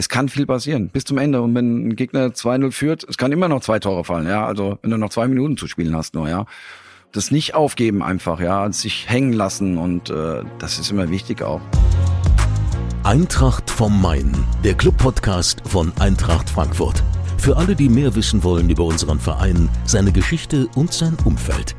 es kann viel passieren bis zum Ende. Und wenn ein Gegner 2-0 führt, es kann immer noch zwei Tore fallen. Ja, also wenn du noch zwei Minuten zu spielen hast nur, ja. Das nicht aufgeben einfach, ja, sich hängen lassen und äh, das ist immer wichtig auch. Eintracht vom Main, der Club-Podcast von Eintracht Frankfurt. Für alle, die mehr wissen wollen über unseren Verein, seine Geschichte und sein Umfeld.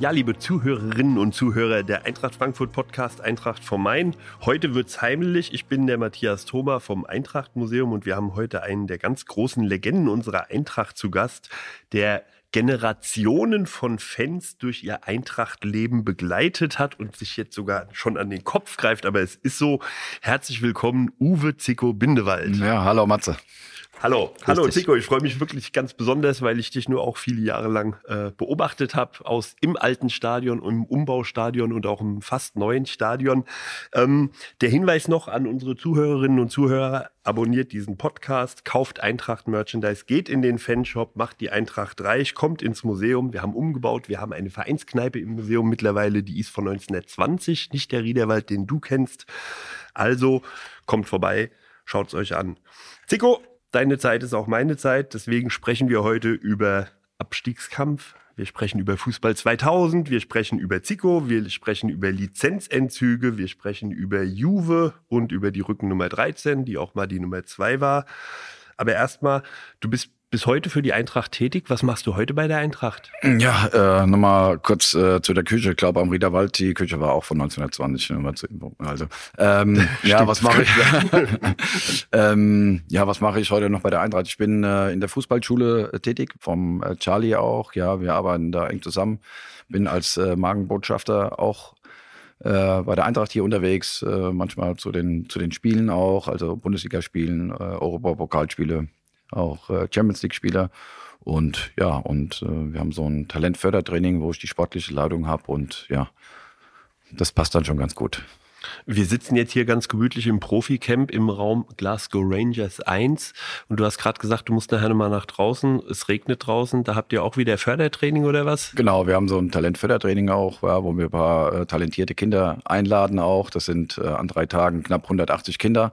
Ja, liebe Zuhörerinnen und Zuhörer der Eintracht Frankfurt Podcast Eintracht vom Main. Heute wird's heimlich. Ich bin der Matthias Thoma vom Eintracht Museum und wir haben heute einen der ganz großen Legenden unserer Eintracht zu Gast, der Generationen von Fans durch ihr Eintrachtleben begleitet hat und sich jetzt sogar schon an den Kopf greift. Aber es ist so. Herzlich willkommen, Uwe Zicko Bindewald. Ja, hallo Matze. Hallo, hallo Tico, ich freue mich wirklich ganz besonders, weil ich dich nur auch viele Jahre lang äh, beobachtet habe, aus im alten Stadion, im Umbaustadion und auch im fast neuen Stadion. Ähm, der Hinweis noch an unsere Zuhörerinnen und Zuhörer, abonniert diesen Podcast, kauft Eintracht Merchandise, geht in den Fanshop, macht die Eintracht reich, kommt ins Museum. Wir haben umgebaut, wir haben eine Vereinskneipe im Museum mittlerweile, die ist von 1920, nicht der Riederwald, den du kennst. Also kommt vorbei, schaut's euch an. Zico, Deine Zeit ist auch meine Zeit. Deswegen sprechen wir heute über Abstiegskampf. Wir sprechen über Fußball 2000. Wir sprechen über Zico. Wir sprechen über Lizenzentzüge. Wir sprechen über Juve und über die Rückennummer 13, die auch mal die Nummer 2 war. Aber erstmal, du bist bis heute für die Eintracht tätig. Was machst du heute bei der Eintracht? Ja, äh, nochmal kurz äh, zu der Küche. Ich glaube, am Riederwald, die Küche war auch von 1920. Also, ähm, ja, was mache ich? ähm, ja, was mache ich heute noch bei der Eintracht? Ich bin äh, in der Fußballschule äh, tätig, vom äh, Charlie auch. Ja, wir arbeiten da eng zusammen. Bin als äh, Magenbotschafter auch äh, bei der Eintracht hier unterwegs, äh, manchmal zu den, zu den Spielen auch, also Bundesligaspielen, äh, Europapokalspiele auch äh, Champions League-Spieler. Und ja, und äh, wir haben so ein Talentfördertraining, wo ich die sportliche Leitung habe und ja, das passt dann schon ganz gut. Wir sitzen jetzt hier ganz gemütlich im Profi-Camp im Raum Glasgow Rangers 1 und du hast gerade gesagt, du musst nachher nochmal nach draußen, es regnet draußen, da habt ihr auch wieder Fördertraining oder was? Genau, wir haben so ein Talentfördertraining auch, ja, wo wir ein paar äh, talentierte Kinder einladen auch. Das sind äh, an drei Tagen knapp 180 Kinder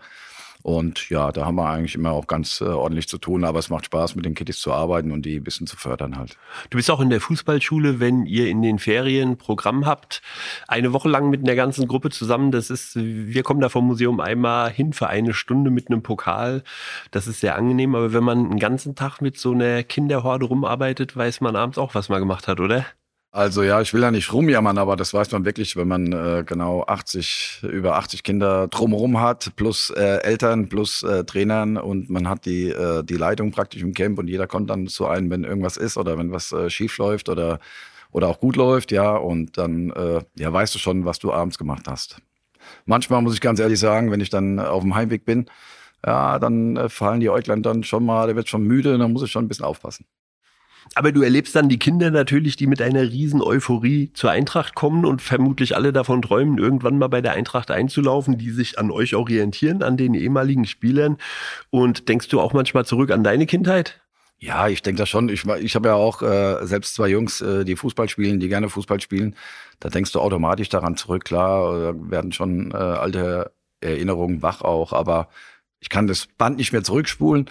und ja, da haben wir eigentlich immer auch ganz äh, ordentlich zu tun, aber es macht Spaß, mit den Kiddies zu arbeiten und die ein bisschen zu fördern halt. Du bist auch in der Fußballschule, wenn ihr in den Ferien Programm habt, eine Woche lang mit einer ganzen Gruppe zusammen. Das ist, wir kommen da vom Museum einmal hin für eine Stunde mit einem Pokal. Das ist sehr angenehm, aber wenn man einen ganzen Tag mit so einer Kinderhorde rumarbeitet, weiß man abends auch, was man gemacht hat, oder? Also ja, ich will ja nicht rumjammern, aber das weiß man wirklich, wenn man äh, genau 80, über 80 Kinder drumherum hat, plus äh, Eltern, plus äh, Trainern und man hat die, äh, die Leitung praktisch im Camp und jeder kommt dann zu einem, wenn irgendwas ist oder wenn was äh, schief läuft oder, oder auch gut läuft, ja, und dann äh, ja, weißt du schon, was du abends gemacht hast. Manchmal muss ich ganz ehrlich sagen, wenn ich dann auf dem Heimweg bin, ja, dann äh, fallen die Äuglein dann schon mal, der wird schon müde, dann muss ich schon ein bisschen aufpassen. Aber du erlebst dann die Kinder natürlich, die mit einer riesen Euphorie zur Eintracht kommen und vermutlich alle davon träumen, irgendwann mal bei der Eintracht einzulaufen, die sich an euch orientieren, an den ehemaligen Spielern. Und denkst du auch manchmal zurück an deine Kindheit? Ja, ich denke das schon. Ich, ich habe ja auch äh, selbst zwei Jungs, äh, die Fußball spielen, die gerne Fußball spielen. Da denkst du automatisch daran zurück. Klar, da werden schon äh, alte Erinnerungen wach auch, aber ich kann das Band nicht mehr zurückspulen.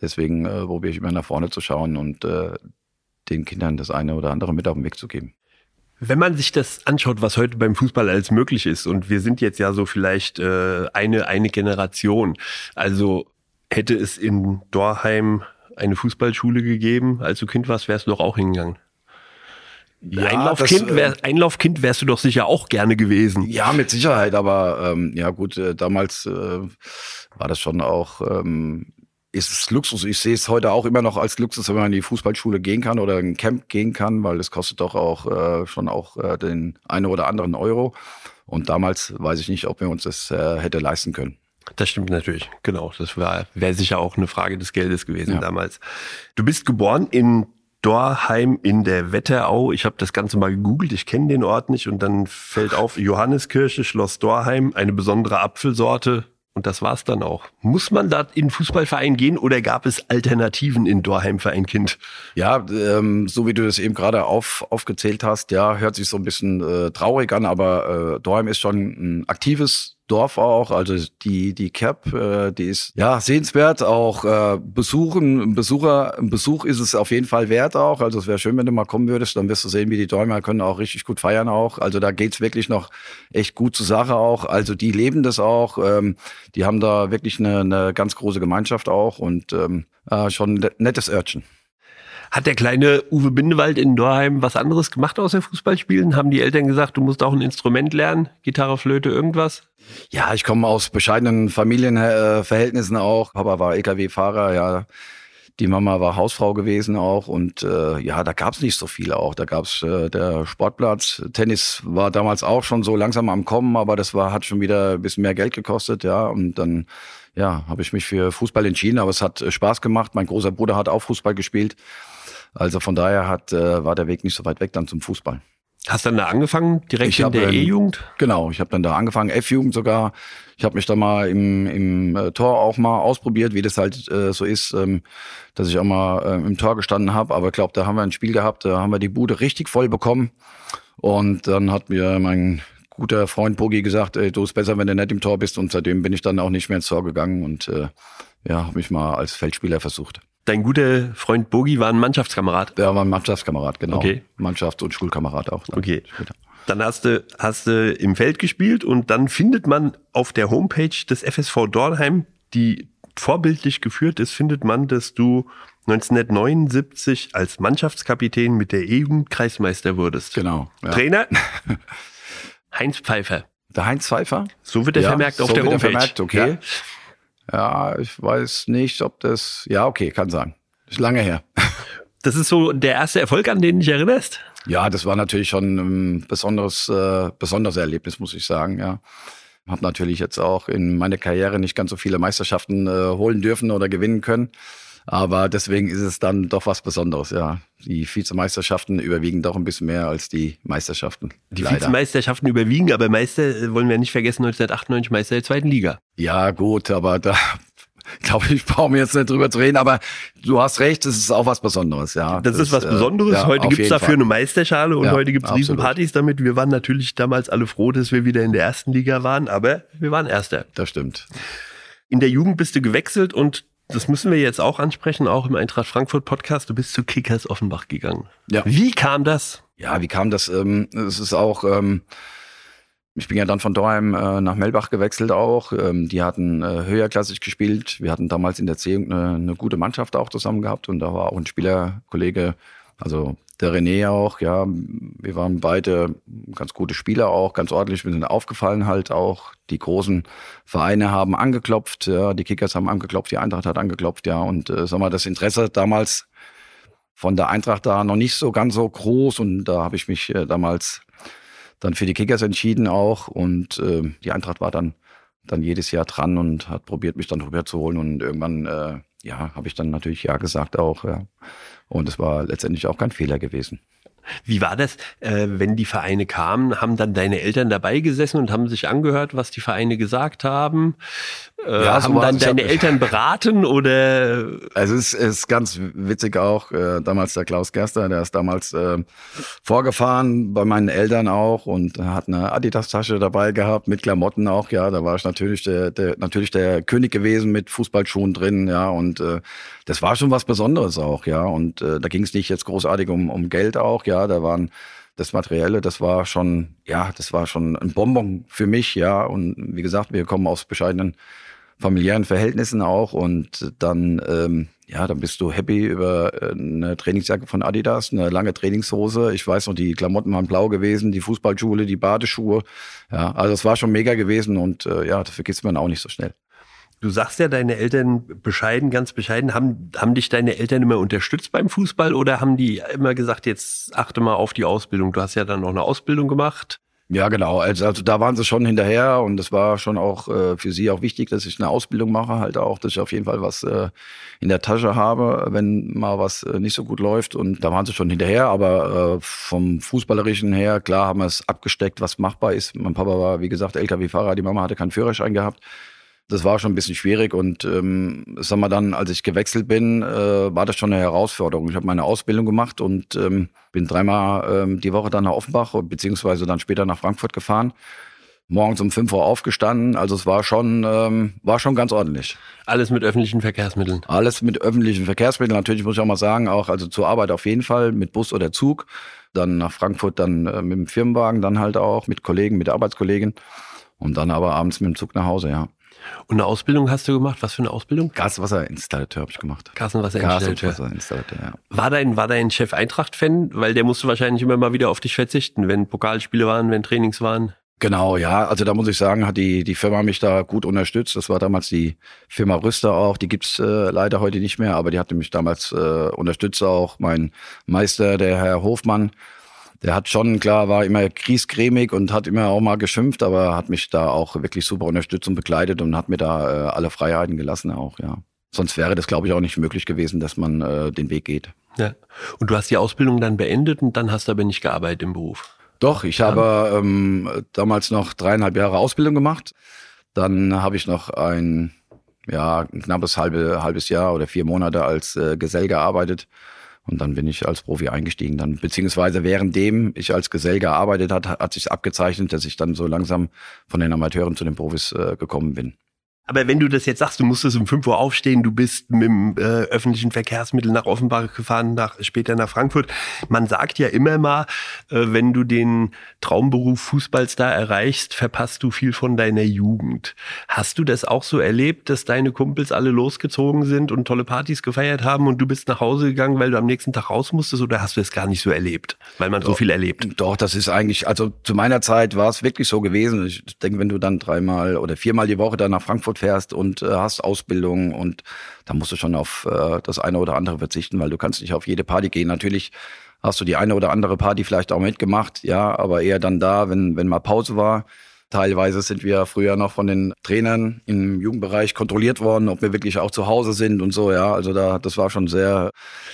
Deswegen äh, probiere ich immer nach vorne zu schauen und äh, den Kindern das eine oder andere mit auf den Weg zu geben. Wenn man sich das anschaut, was heute beim Fußball alles möglich ist, und wir sind jetzt ja so vielleicht äh, eine, eine Generation, also hätte es in Dorheim eine Fußballschule gegeben, als du Kind warst, wärst du doch auch hingegangen. Ja, Einlaufkind, wär, äh, Einlaufkind wärst du doch sicher auch gerne gewesen. Ja, mit Sicherheit, aber ähm, ja gut, äh, damals äh, war das schon auch ähm, ist es Luxus. Ich sehe es heute auch immer noch als Luxus, wenn man in die Fußballschule gehen kann oder in ein Camp gehen kann, weil es kostet doch auch äh, schon auch äh, den einen oder anderen Euro. Und damals weiß ich nicht, ob wir uns das äh, hätte leisten können. Das stimmt natürlich, genau. Das wäre sicher auch eine Frage des Geldes gewesen ja. damals. Du bist geboren in Dorheim in der Wetterau. Ich habe das Ganze mal gegoogelt, ich kenne den Ort nicht und dann fällt auf Johanneskirche, Schloss Dorheim, eine besondere Apfelsorte, und das war's dann auch. Muss man da in Fußballverein gehen oder gab es Alternativen in Dorheim für ein Kind? Ja, ähm, so wie du das eben gerade auf, aufgezählt hast, ja, hört sich so ein bisschen äh, traurig an, aber äh, Dorheim ist schon ein aktives Dorf auch. Also die, die Cap, äh, die ist ja sehenswert. Auch äh, besuchen, Besucher, Besuch ist es auf jeden Fall wert auch. Also es wäre schön, wenn du mal kommen würdest, dann wirst du sehen, wie die Däumer können auch richtig gut feiern auch. Also da geht's wirklich noch echt gut zur Sache auch. Also die leben das auch. Ähm, die haben da wirklich eine, eine ganz große Gemeinschaft auch und ähm, äh, schon nettes Örtchen. Hat der kleine Uwe Bindewald in Dorheim was anderes gemacht außer Fußballspielen? Haben die Eltern gesagt, du musst auch ein Instrument lernen? Gitarre, Flöte, irgendwas? Ja, ich komme aus bescheidenen Familienverhältnissen auch. Papa war LKW-Fahrer, ja. Die Mama war Hausfrau gewesen auch und äh, ja, da gab's nicht so viel auch. Da gab's äh, der Sportplatz. Tennis war damals auch schon so langsam am Kommen, aber das war hat schon wieder ein bisschen mehr Geld gekostet, ja. Und dann ja, habe ich mich für Fußball entschieden, aber es hat äh, Spaß gemacht. Mein großer Bruder hat auch Fußball gespielt. Also von daher hat, äh, war der Weg nicht so weit weg dann zum Fußball. Hast du dann da angefangen, direkt ich in der E-Jugend? Genau, ich habe dann da angefangen, F-Jugend sogar. Ich habe mich da mal im, im äh, Tor auch mal ausprobiert, wie das halt äh, so ist, ähm, dass ich auch mal äh, im Tor gestanden habe. Aber ich glaube, da haben wir ein Spiel gehabt, da haben wir die Bude richtig voll bekommen. Und dann hat mir mein guter Freund Bogi gesagt, ey, du bist besser, wenn du nicht im Tor bist. Und seitdem bin ich dann auch nicht mehr ins Tor gegangen und äh, ja, habe mich mal als Feldspieler versucht. Dein guter Freund Bogi war ein Mannschaftskamerad? Der war ein Mannschaftskamerad, genau. Okay. Mannschafts- und Schulkamerad auch. Dann okay. Später. Dann hast du, hast du im Feld gespielt und dann findet man auf der Homepage des FSV Dornheim, die vorbildlich geführt ist, findet man, dass du 1979 als Mannschaftskapitän mit der E-Jugend Kreismeister wurdest. Genau. Ja. Trainer Heinz Pfeiffer. Der Heinz Pfeiffer? So wird er ja, vermerkt auf so der Homepage. Vermerkt, okay. Ja. Ja, ich weiß nicht, ob das. Ja, okay, kann sein. Ist lange her. Das ist so der erste Erfolg, an den du dich erinnerst? Ja, das war natürlich schon ein besonderes, äh, besonderes Erlebnis, muss ich sagen, ja. Hab natürlich jetzt auch in meiner Karriere nicht ganz so viele Meisterschaften äh, holen dürfen oder gewinnen können. Aber deswegen ist es dann doch was Besonderes, ja. Die Vizemeisterschaften überwiegen doch ein bisschen mehr als die Meisterschaften. Die leider. Vizemeisterschaften überwiegen, aber Meister äh, wollen wir nicht vergessen, 1998 Meister der zweiten Liga. Ja, gut, aber da glaube ich, brauchen wir jetzt nicht drüber zu reden, aber du hast recht, es ist auch was Besonderes, ja. Das, das ist was äh, Besonderes. Ja, heute gibt's dafür Fall. eine Meisterschale und ja, heute gibt's Riesenpartys damit. Wir waren natürlich damals alle froh, dass wir wieder in der ersten Liga waren, aber wir waren Erster. Das stimmt. In der Jugend bist du gewechselt und das müssen wir jetzt auch ansprechen, auch im Eintracht Frankfurt Podcast. Du bist zu Kickers Offenbach gegangen. Ja. Wie kam das? Ja, wie kam das? Ähm, es ist auch, ähm, ich bin ja dann von Dorheim äh, nach Melbach gewechselt auch. Ähm, die hatten äh, höherklassig gespielt. Wir hatten damals in der C eine, eine gute Mannschaft auch zusammen gehabt und da war auch ein Spielerkollege, also der René auch, ja, wir waren beide ganz gute Spieler auch, ganz ordentlich, wir sind aufgefallen halt auch. Die großen Vereine haben angeklopft, ja, die Kickers haben angeklopft, die Eintracht hat angeklopft, ja, und äh, sag mal, das Interesse damals von der Eintracht da noch nicht so ganz so groß. Und da habe ich mich äh, damals dann für die Kickers entschieden auch. Und äh, die Eintracht war dann dann jedes Jahr dran und hat probiert mich dann rüber zu holen und irgendwann äh, ja habe ich dann natürlich ja gesagt auch ja und es war letztendlich auch kein Fehler gewesen. Wie war das, äh, wenn die Vereine kamen? Haben dann deine Eltern dabei gesessen und haben sich angehört, was die Vereine gesagt haben? Äh, ja, haben dann deine hab, Eltern beraten oder? Also es ist ganz witzig auch. Äh, damals der Klaus Gerster, der ist damals äh, vorgefahren bei meinen Eltern auch und hat eine Adidas-Tasche dabei gehabt mit Klamotten auch. Ja, da war ich natürlich der, der natürlich der König gewesen mit Fußballschuhen drin. Ja und äh, das war schon was Besonderes auch. Ja und äh, da ging es nicht jetzt großartig um um Geld auch. Ja, da waren das Materielle, das war schon, ja, das war schon ein Bonbon für mich, ja. Und wie gesagt, wir kommen aus bescheidenen familiären Verhältnissen auch und dann ähm, ja, dann bist du happy über äh, eine Trainingsjacke von Adidas, eine lange Trainingshose. Ich weiß noch, die Klamotten waren blau gewesen, die Fußballschuhe, die Badeschuhe. Ja, also es war schon mega gewesen und äh, ja, das vergisst man auch nicht so schnell. Du sagst ja, deine Eltern bescheiden, ganz bescheiden. Haben, haben dich deine Eltern immer unterstützt beim Fußball oder haben die immer gesagt, jetzt achte mal auf die Ausbildung? Du hast ja dann noch eine Ausbildung gemacht. Ja, genau. Also, also da waren sie schon hinterher und es war schon auch äh, für sie auch wichtig, dass ich eine Ausbildung mache, halt auch, dass ich auf jeden Fall was äh, in der Tasche habe, wenn mal was äh, nicht so gut läuft. Und da waren sie schon hinterher, aber äh, vom Fußballerischen her, klar, haben wir es abgesteckt, was machbar ist. Mein Papa war, wie gesagt, LKW-Fahrer, die Mama hatte keinen Führerschein gehabt das war schon ein bisschen schwierig und ähm, sag mal dann, als ich gewechselt bin, äh, war das schon eine Herausforderung. Ich habe meine Ausbildung gemacht und ähm, bin dreimal ähm, die Woche dann nach Offenbach beziehungsweise dann später nach Frankfurt gefahren. morgens um 5 Uhr aufgestanden. Also es war schon, ähm, war schon ganz ordentlich. Alles mit öffentlichen Verkehrsmitteln? Alles mit öffentlichen Verkehrsmitteln. Natürlich muss ich auch mal sagen, auch also zur Arbeit auf jeden Fall mit Bus oder Zug. Dann nach Frankfurt dann äh, mit dem Firmenwagen dann halt auch, mit Kollegen, mit Arbeitskollegen. Und dann aber abends mit dem Zug nach Hause, ja. Und eine Ausbildung hast du gemacht? Was für eine Ausbildung? Gaswasserinstallateur habe ich gemacht. Gaswasserinstallateur. Gaswasserinstallateur, ja. War dein, war dein Chef Eintracht-Fan? Weil der musste wahrscheinlich immer mal wieder auf dich verzichten, wenn Pokalspiele waren, wenn Trainings waren. Genau, ja. Also da muss ich sagen, hat die, die Firma mich da gut unterstützt. Das war damals die Firma Rüster auch. Die gibt's äh, leider heute nicht mehr, aber die hatte mich damals äh, unterstützt auch. Mein Meister, der Herr Hofmann, der hat schon, klar, war immer kriescremig und hat immer auch mal geschimpft, aber hat mich da auch wirklich super unterstützt und begleitet und hat mir da äh, alle Freiheiten gelassen auch, ja. Sonst wäre das, glaube ich, auch nicht möglich gewesen, dass man äh, den Weg geht. Ja. Und du hast die Ausbildung dann beendet und dann hast du aber nicht gearbeitet im Beruf. Doch, ich habe ähm, damals noch dreieinhalb Jahre Ausbildung gemacht. Dann habe ich noch ein, ja, ein knappes halbe, halbes Jahr oder vier Monate als äh, Gesell gearbeitet. Und dann bin ich als Profi eingestiegen. Dann, beziehungsweise währenddem ich als Gesell gearbeitet hat, hat sich abgezeichnet, dass ich dann so langsam von den Amateuren zu den Profis äh, gekommen bin. Aber wenn du das jetzt sagst, du musstest um 5 Uhr aufstehen, du bist mit dem äh, öffentlichen Verkehrsmittel nach Offenbach gefahren, nach, später nach Frankfurt. Man sagt ja immer mal, äh, wenn du den Traumberuf Fußballstar erreichst, verpasst du viel von deiner Jugend. Hast du das auch so erlebt, dass deine Kumpels alle losgezogen sind und tolle Partys gefeiert haben und du bist nach Hause gegangen, weil du am nächsten Tag raus musstest oder hast du es gar nicht so erlebt, weil man doch, so viel erlebt? Doch, das ist eigentlich, also zu meiner Zeit war es wirklich so gewesen. Ich denke, wenn du dann dreimal oder viermal die Woche dann nach Frankfurt fährst und äh, hast Ausbildung und da musst du schon auf äh, das eine oder andere verzichten, weil du kannst nicht auf jede Party gehen. Natürlich hast du die eine oder andere Party vielleicht auch mitgemacht, ja, aber eher dann da, wenn, wenn mal Pause war. Teilweise sind wir früher noch von den Trainern im Jugendbereich kontrolliert worden, ob wir wirklich auch zu Hause sind und so, ja. Also da, das war schon sehr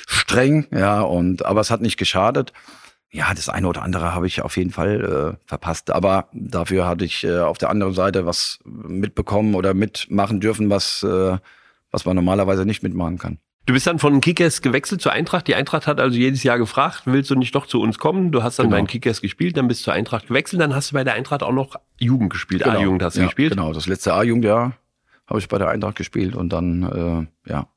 streng, ja, und, aber es hat nicht geschadet ja, das eine oder andere habe ich auf jeden Fall äh, verpasst. Aber dafür hatte ich äh, auf der anderen Seite was mitbekommen oder mitmachen dürfen, was, äh, was man normalerweise nicht mitmachen kann. Du bist dann von Kickers gewechselt zur Eintracht. Die Eintracht hat also jedes Jahr gefragt, willst du nicht doch zu uns kommen? Du hast dann genau. bei den Kickers gespielt, dann bist du zur Eintracht gewechselt, dann hast du bei der Eintracht auch noch Jugend gespielt. Genau. A-Jugend hast du ja, gespielt. Genau, das letzte A-Jugendjahr habe ich bei der Eintracht gespielt und dann äh, ja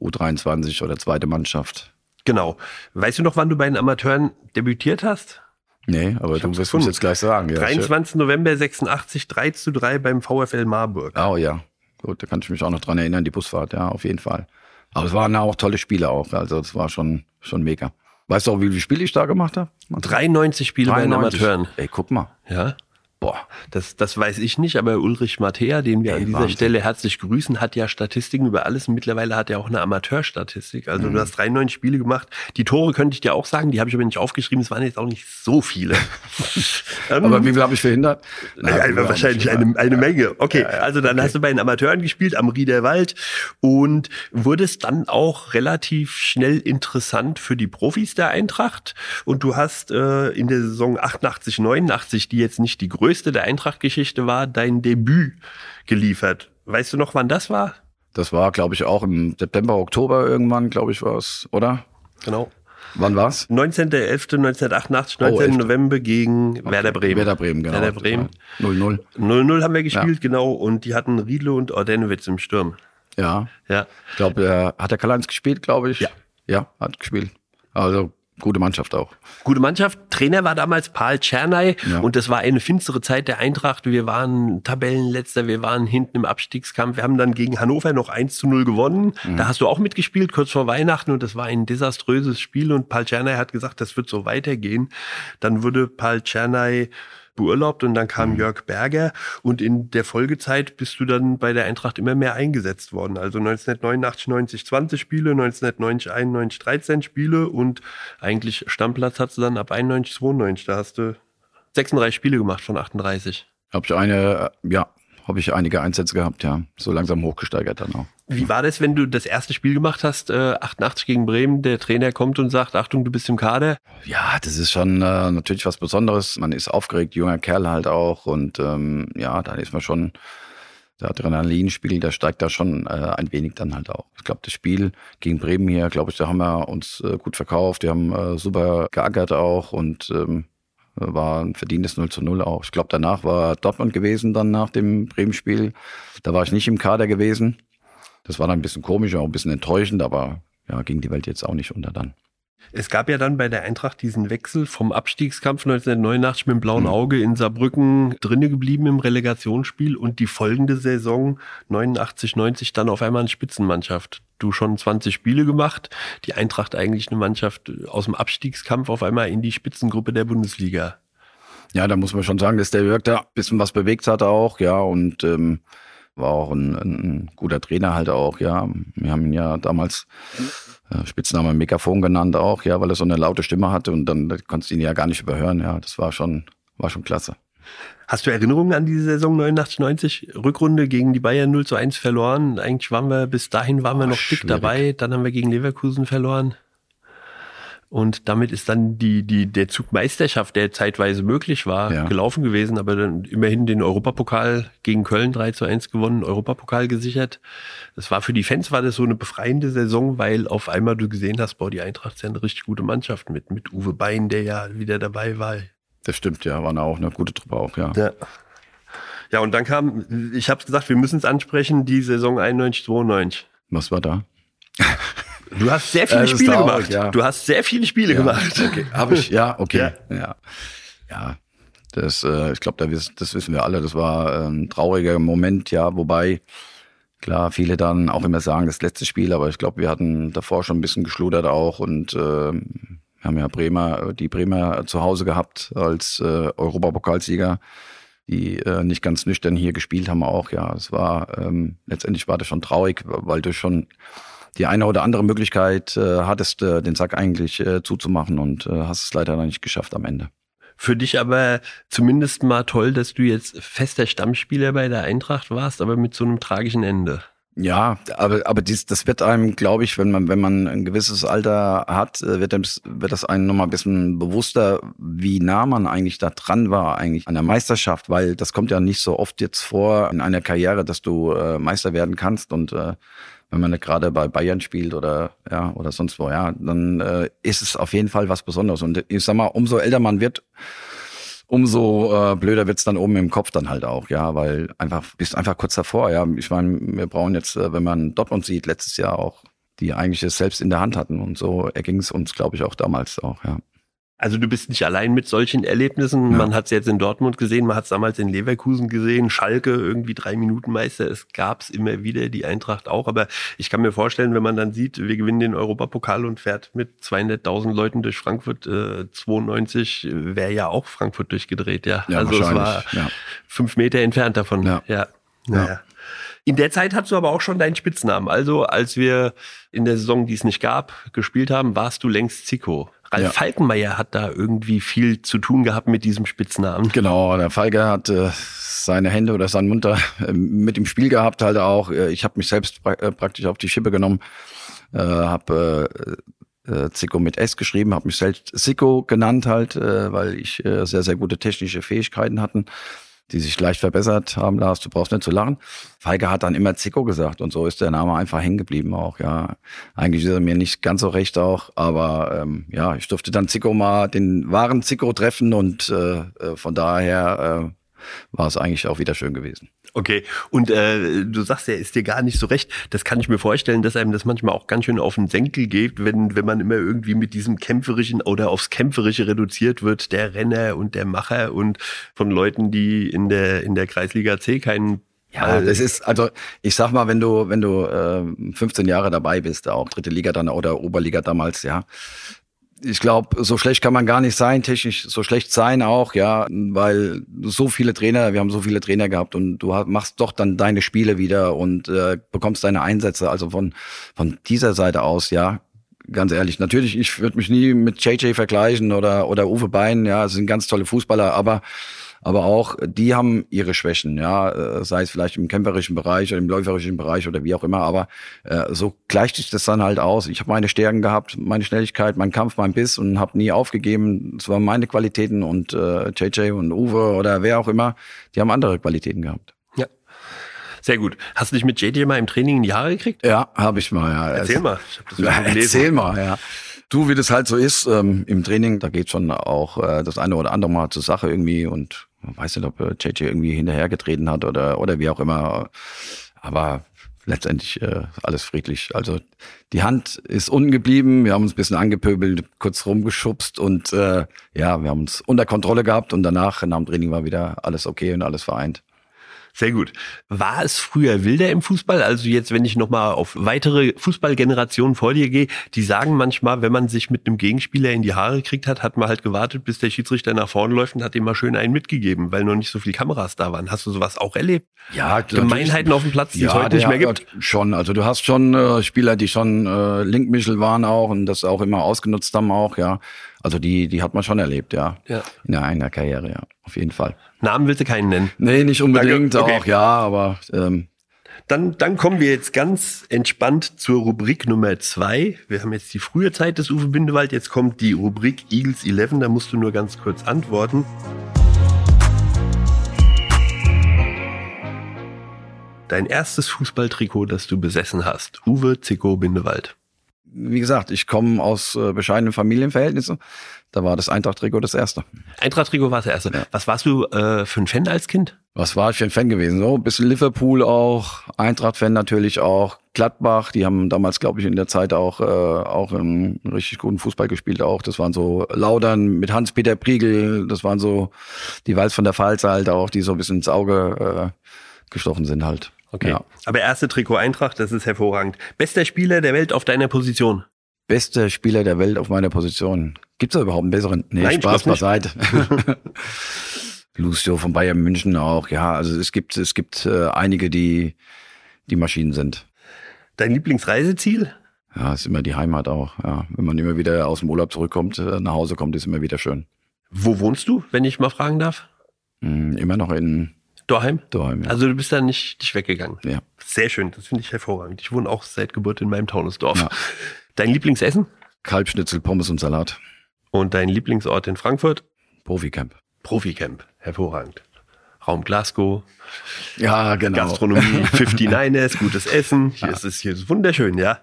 U23 oder zweite Mannschaft Genau. Weißt du noch, wann du bei den Amateuren debütiert hast? Nee, aber du wirst uns jetzt gleich sagen. Ja, 23. November 86, 3 zu 3 beim VfL Marburg. Oh ja, gut, da kann ich mich auch noch dran erinnern, die Busfahrt, ja, auf jeden Fall. Aber es waren auch tolle Spiele auch, also es war schon, schon mega. Weißt du auch, wie viele Spiele ich da gemacht habe? 93 Spiele 93. bei den Amateuren. Ey, guck mal. Ja. Boah, das, das weiß ich nicht, aber Ulrich Mattea, den wir Ey, an dieser Wahnsinn. Stelle herzlich grüßen, hat ja Statistiken über alles. Mittlerweile hat er auch eine Amateurstatistik. Also mhm. du hast 93 Spiele gemacht. Die Tore könnte ich dir auch sagen, die habe ich aber nicht aufgeschrieben. Es waren jetzt auch nicht so viele. aber wie viel habe ich verhindert? Naja, Na, wahrscheinlich eine, eine Menge. Okay, ja, ja, also dann okay. hast du bei den Amateuren gespielt am Riederwald und wurdest dann auch relativ schnell interessant für die Profis der Eintracht. Und du hast äh, in der Saison 88, 89, die jetzt nicht die größte größte der Eintracht-Geschichte war dein Debüt geliefert. Weißt du noch, wann das war? Das war, glaube ich, auch im September, Oktober irgendwann, glaube ich, war es, oder? Genau. Wann war's? 19.11.1988, 19. Oh, November gegen okay. Werder Bremen. Werder Bremen, genau. Werder Bremen. 0-0. 0-0 haben wir gespielt, ja. genau. Und die hatten Riedle und Ordenowitz im Sturm. Ja. Ja. Ich glaube, hat der Karl-Heinz gespielt, glaube ich? Ja. Ja, hat gespielt. Also Gute Mannschaft auch. Gute Mannschaft. Trainer war damals Paul Czernay ja. und das war eine finstere Zeit der Eintracht. Wir waren Tabellenletzter, wir waren hinten im Abstiegskampf. Wir haben dann gegen Hannover noch 1 zu 0 gewonnen. Mhm. Da hast du auch mitgespielt, kurz vor Weihnachten und das war ein desaströses Spiel und Paul Czernay hat gesagt, das wird so weitergehen. Dann wurde Paul Czernay beurlaubt und dann kam mhm. Jörg Berger und in der Folgezeit bist du dann bei der Eintracht immer mehr eingesetzt worden. Also 1989, 90, 20 Spiele, 1990, 91, 13 Spiele und eigentlich Stammplatz hast du dann ab 91, 92. Da hast du 36 Spiele gemacht von 38. Habe ich eine, äh, ja, habe ich einige Einsätze gehabt, ja. So langsam hochgesteigert dann auch. Wie war das, wenn du das erste Spiel gemacht hast, äh, 88 gegen Bremen, der Trainer kommt und sagt, Achtung, du bist im Kader? Ja, das ist schon äh, natürlich was Besonderes. Man ist aufgeregt, junger Kerl halt auch und ähm, ja, da ist man schon, der Adrenalinspiel, der steigt da schon äh, ein wenig dann halt auch. Ich glaube, das Spiel gegen Bremen hier, glaube ich, da haben wir uns äh, gut verkauft. Wir haben äh, super geackert auch und ähm, war ein verdientes 0 zu 0 auch. Ich glaube, danach war Dortmund gewesen, dann nach dem Bremen-Spiel. Da war ich nicht im Kader gewesen. Das war dann ein bisschen komisch, auch ein bisschen enttäuschend, aber ja, ging die Welt jetzt auch nicht unter dann. Es gab ja dann bei der Eintracht diesen Wechsel vom Abstiegskampf 1989 mit dem blauen. Auge in Saarbrücken drinne geblieben im Relegationsspiel und die folgende Saison 89, 90 dann auf einmal eine Spitzenmannschaft. Du schon 20 Spiele gemacht, die Eintracht eigentlich eine Mannschaft aus dem Abstiegskampf auf einmal in die Spitzengruppe der Bundesliga. Ja, da muss man schon sagen, dass der Jörg da ein bisschen was bewegt hat auch, ja, und ähm, war auch ein, ein guter Trainer halt auch, ja. Wir haben ihn ja damals äh, Spitzname Megafon genannt auch, ja, weil er so eine laute Stimme hatte und dann konntest du ihn ja gar nicht überhören, ja. Das war schon, war schon klasse. Hast du Erinnerungen an diese Saison 89, 90? Rückrunde gegen die Bayern 0 zu 1 verloren. Eigentlich waren wir, bis dahin waren wir noch Ach, dick dabei. Dann haben wir gegen Leverkusen verloren. Und damit ist dann die, die, der Zug Meisterschaft, der zeitweise möglich war, ja. gelaufen gewesen, aber dann immerhin den Europapokal gegen Köln 3 zu 1 gewonnen, Europapokal gesichert. Das war für die Fans war das so eine befreiende Saison, weil auf einmal du gesehen hast, boah, die Eintracht ist ja eine richtig gute Mannschaft mit, mit Uwe Bein, der ja wieder dabei war. Das stimmt, ja, war auch eine gute Truppe auch, ja. ja. Ja, und dann kam, ich habe gesagt, wir müssen es ansprechen, die Saison 91, 92. Was war da? Du hast sehr viele Spiele traurig, gemacht. Ja. Du hast sehr viele Spiele ja, gemacht. Okay. Habe ich, ja, okay. Ja. ja. ja. Das, äh, ich glaube, das, das wissen wir alle. Das war äh, ein trauriger Moment, ja, wobei klar viele dann auch immer sagen, das letzte Spiel, aber ich glaube, wir hatten davor schon ein bisschen geschludert auch und äh, haben ja Bremer, die Bremer zu Hause gehabt als äh, Europapokalsieger, die äh, nicht ganz nüchtern hier gespielt haben auch. Ja, es war ähm, letztendlich war das schon traurig, weil du schon die eine oder andere Möglichkeit äh, hattest, äh, den Sack eigentlich äh, zuzumachen und äh, hast es leider noch nicht geschafft am Ende. Für dich aber zumindest mal toll, dass du jetzt fester Stammspieler bei der Eintracht warst, aber mit so einem tragischen Ende. Ja, aber, aber dies, das wird einem, glaube ich, wenn man, wenn man ein gewisses Alter hat, äh, wird, das, wird das einem nochmal ein bisschen bewusster, wie nah man eigentlich da dran war, eigentlich an der Meisterschaft, weil das kommt ja nicht so oft jetzt vor in einer Karriere, dass du äh, Meister werden kannst und äh, wenn man gerade bei Bayern spielt oder ja oder sonst wo, ja, dann äh, ist es auf jeden Fall was Besonderes. Und ich sag mal, umso älter man wird, umso äh, blöder wird's dann oben im Kopf dann halt auch, ja, weil einfach bist einfach kurz davor, ja. Ich meine, wir brauchen jetzt, äh, wenn man Dortmund sieht, letztes Jahr auch, die eigentlich es selbst in der Hand hatten und so erging es uns, glaube ich, auch damals auch, ja. Also du bist nicht allein mit solchen Erlebnissen. Ja. Man hat es jetzt in Dortmund gesehen, man hat es damals in Leverkusen gesehen, Schalke irgendwie drei Minuten Meister. Es gab's immer wieder, die Eintracht auch. Aber ich kann mir vorstellen, wenn man dann sieht, wir gewinnen den Europapokal und fährt mit 200.000 Leuten durch Frankfurt, äh, 92 wäre ja auch Frankfurt durchgedreht. Ja, ja also es war ja. fünf Meter entfernt davon. Ja. ja. Naja. In der Zeit hattest du aber auch schon deinen Spitznamen. Also als wir in der Saison, die es nicht gab, gespielt haben, warst du längst Zico. Ralf ja. Falkenmeier hat da irgendwie viel zu tun gehabt mit diesem Spitznamen. Genau, der Falke hat äh, seine Hände oder seinen Mund da äh, mit im Spiel gehabt halt auch. Äh, ich habe mich selbst pra äh, praktisch auf die Schippe genommen, äh, habe äh, äh, Zico mit S geschrieben, habe mich selbst Zico genannt halt, äh, weil ich äh, sehr, sehr gute technische Fähigkeiten hatten die sich leicht verbessert haben, Lars, du brauchst nicht zu lachen. Feige hat dann immer Zico gesagt und so ist der Name einfach hängen geblieben auch, ja. Eigentlich ist er mir nicht ganz so recht auch, aber ähm, ja, ich durfte dann Zico mal den wahren Zico treffen und äh, äh von daher äh, war es eigentlich auch wieder schön gewesen. Okay, und äh, du sagst ja, ist dir gar nicht so recht. Das kann ich mir vorstellen, dass einem das manchmal auch ganz schön auf den Senkel geht, wenn, wenn man immer irgendwie mit diesem Kämpferischen oder aufs Kämpferische reduziert wird, der Renner und der Macher und von Leuten, die in der, in der Kreisliga C keinen ja, das ist, also ich sag mal, wenn du, wenn du äh, 15 Jahre dabei bist, auch dritte Liga dann oder Oberliga damals, ja, ich glaube, so schlecht kann man gar nicht sein, technisch so schlecht sein auch, ja, weil so viele Trainer, wir haben so viele Trainer gehabt und du machst doch dann deine Spiele wieder und äh, bekommst deine Einsätze. Also von von dieser Seite aus, ja, ganz ehrlich. Natürlich, ich würde mich nie mit JJ vergleichen oder oder Uwe Bein, ja, es sind ganz tolle Fußballer, aber aber auch die haben ihre Schwächen, ja, äh, sei es vielleicht im kämpferischen Bereich oder im läuferischen Bereich oder wie auch immer, aber äh, so gleicht sich das dann halt aus. Ich habe meine Stärken gehabt, meine Schnelligkeit, meinen Kampf, mein Biss und habe nie aufgegeben. Das waren meine Qualitäten und äh, JJ und Uwe oder wer auch immer, die haben andere Qualitäten gehabt. Ja. Sehr gut. Hast du dich mit JJ mal im Training in die Haare gekriegt? Ja, habe ich mal, ja. Erzähl mal. Ich hab das ja, erzähl mal, ja. Du, wie das halt so ist, ähm, im Training, da geht schon auch äh, das eine oder andere Mal zur Sache irgendwie und man weiß nicht, ob äh, JJ irgendwie hinterhergetreten hat oder, oder wie auch immer. Aber letztendlich äh, alles friedlich. Also die Hand ist unten geblieben, wir haben uns ein bisschen angepöbelt, kurz rumgeschubst und äh, ja, wir haben uns unter Kontrolle gehabt und danach nach dem Training war wieder alles okay und alles vereint. Sehr gut. War es früher wilder im Fußball? Also jetzt, wenn ich nochmal auf weitere Fußballgenerationen vor dir gehe, die sagen manchmal, wenn man sich mit einem Gegenspieler in die Haare gekriegt hat, hat man halt gewartet, bis der Schiedsrichter nach vorne läuft und hat ihm mal schön einen mitgegeben, weil noch nicht so viele Kameras da waren. Hast du sowas auch erlebt? Ja, Gemeinheiten auf dem Platz, die ja, es heute nicht mehr gibt? Schon. Also du hast schon äh, Spieler, die schon äh, Linkmichel waren auch und das auch immer ausgenutzt haben auch, ja. Also die, die hat man schon erlebt, ja. ja. In einer Karriere, ja. Auf jeden Fall. Namen willst du keinen nennen? Nee, nicht unbedingt, okay. auch ja, aber ähm, dann, dann kommen wir jetzt ganz entspannt zur Rubrik Nummer zwei. Wir haben jetzt die frühe Zeit des Uwe Bindewald. Jetzt kommt die Rubrik Eagles 11. Da musst du nur ganz kurz antworten. Dein erstes Fußballtrikot, das du besessen hast. Uwe Zicko Bindewald wie gesagt, ich komme aus äh, bescheidenen Familienverhältnissen. Da war das Eintracht-Trikot das erste. Eintracht-Trikot war das erste. Ja. Was warst du äh, für ein Fan als Kind? Was war ich für ein Fan gewesen? So ein bisschen Liverpool auch, Eintracht-Fan natürlich auch, Gladbach. Die haben damals, glaube ich, in der Zeit auch äh, auch einen richtig guten Fußball gespielt. Auch das waren so Laudern mit Hans-Peter Priegel. Das waren so die Walz von der Pfalz halt auch, die so ein bisschen ins Auge äh, gestochen sind halt. Okay. Ja. Aber erste Trikot Eintracht, das ist hervorragend. Bester Spieler der Welt auf deiner Position? Bester Spieler der Welt auf meiner Position. Gibt's da überhaupt einen besseren? Nee, Nein, Spaß beiseite. Lucio von Bayern München auch, ja. Also es gibt, es gibt äh, einige, die, die Maschinen sind. Dein Lieblingsreiseziel? Ja, ist immer die Heimat auch, ja. Wenn man immer wieder aus dem Urlaub zurückkommt, äh, nach Hause kommt, ist immer wieder schön. Wo wohnst du, wenn ich mal fragen darf? Mm, immer noch in Daheim? Daheim, ja. Also du bist da nicht, nicht weggegangen. Ja. Sehr schön, das finde ich hervorragend. Ich wohne auch seit Geburt in meinem Taunusdorf. Ja. Dein Lieblingsessen? Kalbschnitzel, Pommes und Salat. Und dein Lieblingsort in Frankfurt? Proficamp. Proficamp, hervorragend. Raum Glasgow. Ja, genau. Gastronomie, 59ers, gutes Essen. Hier ja. ist es hier ist wunderschön, ja.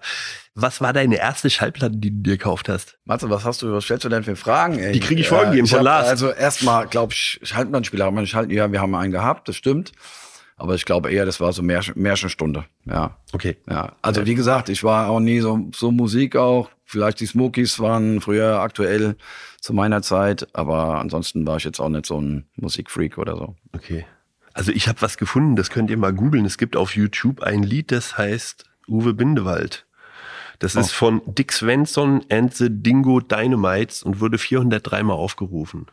Was war deine erste Schallplatte, die du dir gekauft hast? Matze, was hast du, was stellst du denn für Fragen? Ey? Die kriege ich vorgegeben von Lars. Also erstmal, glaube ich, Schaltplattenspieler haben wir nicht Ja, wir haben einen gehabt, das stimmt. Aber ich glaube eher, das war so Märchen, Märchenstunde. Ja. Okay. Ja. Also wie gesagt, ich war auch nie so, so Musik auch. Vielleicht die Smokies waren früher aktuell zu meiner Zeit, aber ansonsten war ich jetzt auch nicht so ein Musikfreak oder so. Okay. Also ich habe was gefunden, das könnt ihr mal googeln. Es gibt auf YouTube ein Lied, das heißt Uwe Bindewald. Das oh. ist von Dick Svensson and the Dingo Dynamites und wurde 403 Mal aufgerufen.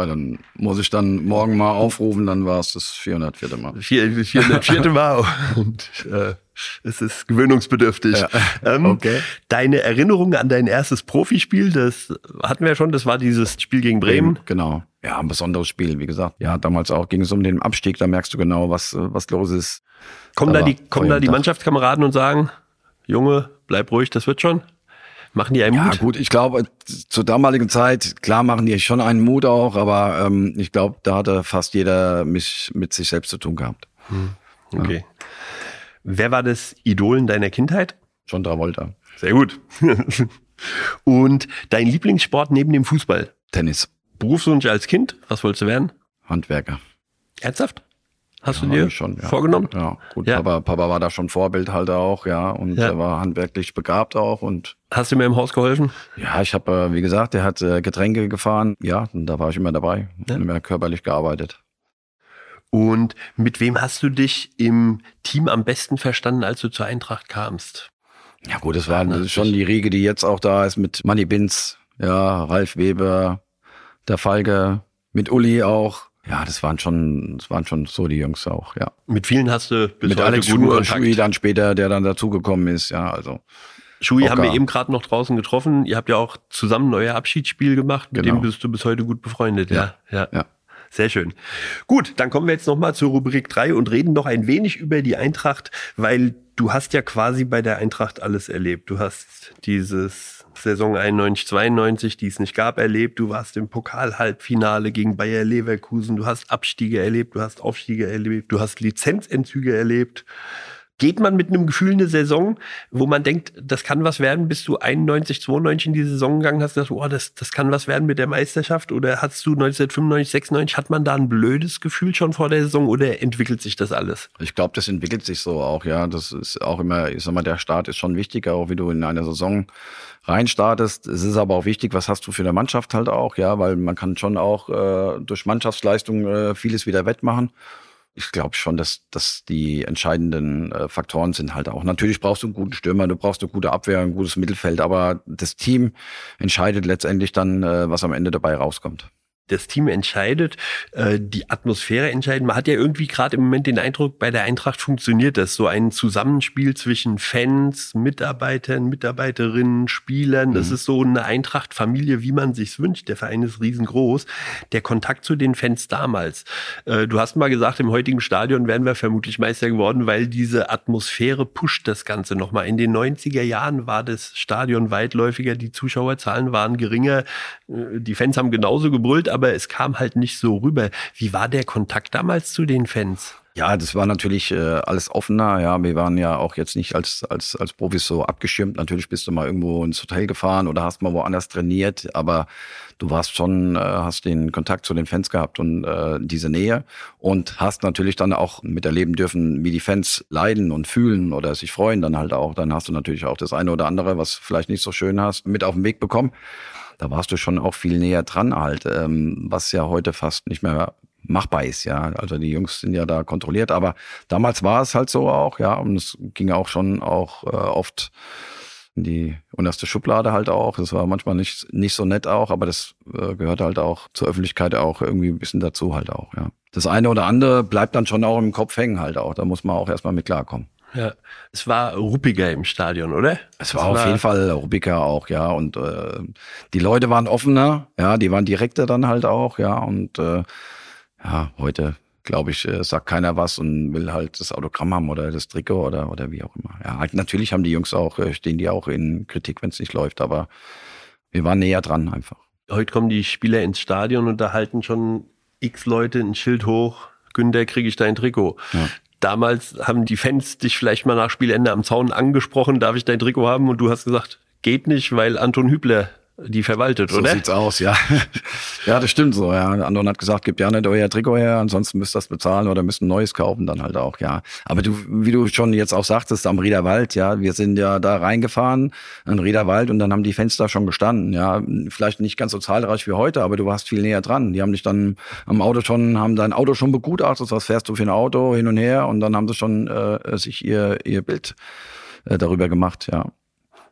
Ja, dann muss ich dann morgen mal aufrufen, dann war es das 404. Mal. 404. Mal und äh, es ist gewöhnungsbedürftig. Ja. Ähm, okay. Deine Erinnerung an dein erstes Profispiel, das hatten wir ja schon, das war dieses Spiel gegen Bremen. Genau. Ja, ein besonderes Spiel, wie gesagt. Ja, damals auch ging es um den Abstieg, da merkst du genau, was, was los ist. Kommen da, da die, kommen da die Mannschaftskameraden und sagen, Junge, bleib ruhig, das wird schon? Machen die einen ja, Mut? Ja gut, ich glaube, zur damaligen Zeit, klar machen die schon einen Mut auch, aber ähm, ich glaube, da hatte fast jeder mich mit sich selbst zu tun gehabt. Hm. Okay. Ja. Wer war das Idol in deiner Kindheit? John Travolta. Sehr gut. Und dein Lieblingssport neben dem Fußball? Tennis. Berufswunsch als Kind? Was wolltest du werden? Handwerker. Ernsthaft? Hast ja, du dir schon, ja. vorgenommen? Ja, gut. Ja. Papa, Papa war da schon Vorbild halt auch, ja, und er war handwerklich begabt auch und. Hast du mir im Haus geholfen? Ja, ich habe, äh, wie gesagt, der hat äh, Getränke gefahren, ja, und da war ich immer dabei ja. und immer körperlich gearbeitet. Und mit wem hast du dich im Team am besten verstanden, als du zur Eintracht kamst? Ja gut, das war das schon die Riege, die jetzt auch da ist mit Manny Binz, ja, Ralf Weber, der Falke, mit Uli auch, ja, das waren schon, das waren schon so die Jungs auch, ja. Mit vielen hast du bis Mit heute Alex guten Kontakt. Schui dann später, der dann dazugekommen ist, ja, also. Schui haben wir eben gerade noch draußen getroffen. Ihr habt ja auch zusammen euer Abschiedsspiel gemacht, mit genau. dem bist du bis heute gut befreundet, ja. Ja. ja. Sehr schön. Gut, dann kommen wir jetzt nochmal zur Rubrik 3 und reden noch ein wenig über die Eintracht, weil du hast ja quasi bei der Eintracht alles erlebt. Du hast dieses Saison 91, 92, die es nicht gab, erlebt. Du warst im Pokal-Halbfinale gegen Bayer Leverkusen. Du hast Abstiege erlebt, du hast Aufstiege erlebt, du hast Lizenzentzüge erlebt. Geht man mit einem Gefühl eine Saison, wo man denkt, das kann was werden, bis du 91, 92 in die Saison gegangen hast, dass, oh, das, das kann was werden mit der Meisterschaft? Oder hast du 1995, 96, hat man da ein blödes Gefühl schon vor der Saison oder entwickelt sich das alles? Ich glaube, das entwickelt sich so auch, ja. Das ist auch immer, ich sag mal, der Start ist schon wichtiger, auch wie du in einer Saison reinstartest. Es ist aber auch wichtig, was hast du für eine Mannschaft halt auch, ja, weil man kann schon auch äh, durch Mannschaftsleistung äh, vieles wieder wettmachen ich glaube schon, dass, dass die entscheidenden äh, Faktoren sind halt auch. Natürlich brauchst du einen guten Stürmer, du brauchst eine gute Abwehr, ein gutes Mittelfeld, aber das Team entscheidet letztendlich dann, äh, was am Ende dabei rauskommt das Team entscheidet, äh, die Atmosphäre entscheidet. Man hat ja irgendwie gerade im Moment den Eindruck, bei der Eintracht funktioniert das. So ein Zusammenspiel zwischen Fans, Mitarbeitern, Mitarbeiterinnen, Spielern. Das mhm. ist so eine Eintracht-Familie, wie man sich's wünscht. Der Verein ist riesengroß. Der Kontakt zu den Fans damals. Äh, du hast mal gesagt, im heutigen Stadion wären wir vermutlich Meister geworden, weil diese Atmosphäre pusht das Ganze nochmal. In den 90er Jahren war das Stadion weitläufiger, die Zuschauerzahlen waren geringer. Äh, die Fans haben genauso gebrüllt, aber aber es kam halt nicht so rüber. Wie war der Kontakt damals zu den Fans? Ja, das war natürlich äh, alles offener. Ja, wir waren ja auch jetzt nicht als als als Profis so abgeschirmt. Natürlich bist du mal irgendwo ins Hotel gefahren oder hast mal woanders trainiert, aber du warst schon, äh, hast den Kontakt zu den Fans gehabt und äh, diese Nähe und hast natürlich dann auch miterleben dürfen, wie die Fans leiden und fühlen oder sich freuen dann halt auch. Dann hast du natürlich auch das eine oder andere, was vielleicht nicht so schön hast, mit auf den Weg bekommen da warst du schon auch viel näher dran halt, ähm, was ja heute fast nicht mehr machbar ist, ja. Also die Jungs sind ja da kontrolliert, aber damals war es halt so auch, ja, und es ging auch schon auch äh, oft in die unterste Schublade halt auch. Das war manchmal nicht, nicht so nett auch, aber das äh, gehört halt auch zur Öffentlichkeit auch irgendwie ein bisschen dazu halt auch, ja. Das eine oder andere bleibt dann schon auch im Kopf hängen halt auch. Da muss man auch erstmal mit klarkommen. Ja, es war ruppiger im Stadion, oder? Es war, es auf jeden Fall ruppiger auch, ja. Und äh, die Leute waren offener, ja, die waren direkter dann halt auch, ja. Und äh, ja, heute, glaube ich, äh, sagt keiner was und will halt das Autogramm haben oder das Trikot oder, oder wie auch immer. Ja, halt, natürlich haben die Jungs auch, äh, stehen die auch in Kritik, wenn es nicht läuft, aber wir waren näher dran einfach. Heute kommen die Spieler ins Stadion und da halten schon x Leute ein Schild hoch. Günther, kriege ich dein Trikot. Ja. Damals haben die Fans dich vielleicht mal nach Spielende am Zaun angesprochen, darf ich dein Trikot haben? Und du hast gesagt, geht nicht, weil Anton Hübler die verwaltet, so oder? So sieht's aus, ja. ja, das stimmt so, ja. Anton hat gesagt, gebt ja nicht euer Trikot her, ansonsten müsst ihr das bezahlen oder müsst ein neues kaufen dann halt auch, ja. Aber du, wie du schon jetzt auch sagtest, am Riederwald, ja, wir sind ja da reingefahren, an Riederwald und dann haben die Fenster schon gestanden, ja. Vielleicht nicht ganz so zahlreich wie heute, aber du warst viel näher dran. Die haben dich dann am Auto schon, haben dein Auto schon begutachtet, was fährst du für ein Auto hin und her und dann haben sie schon äh, sich ihr, ihr Bild äh, darüber gemacht, ja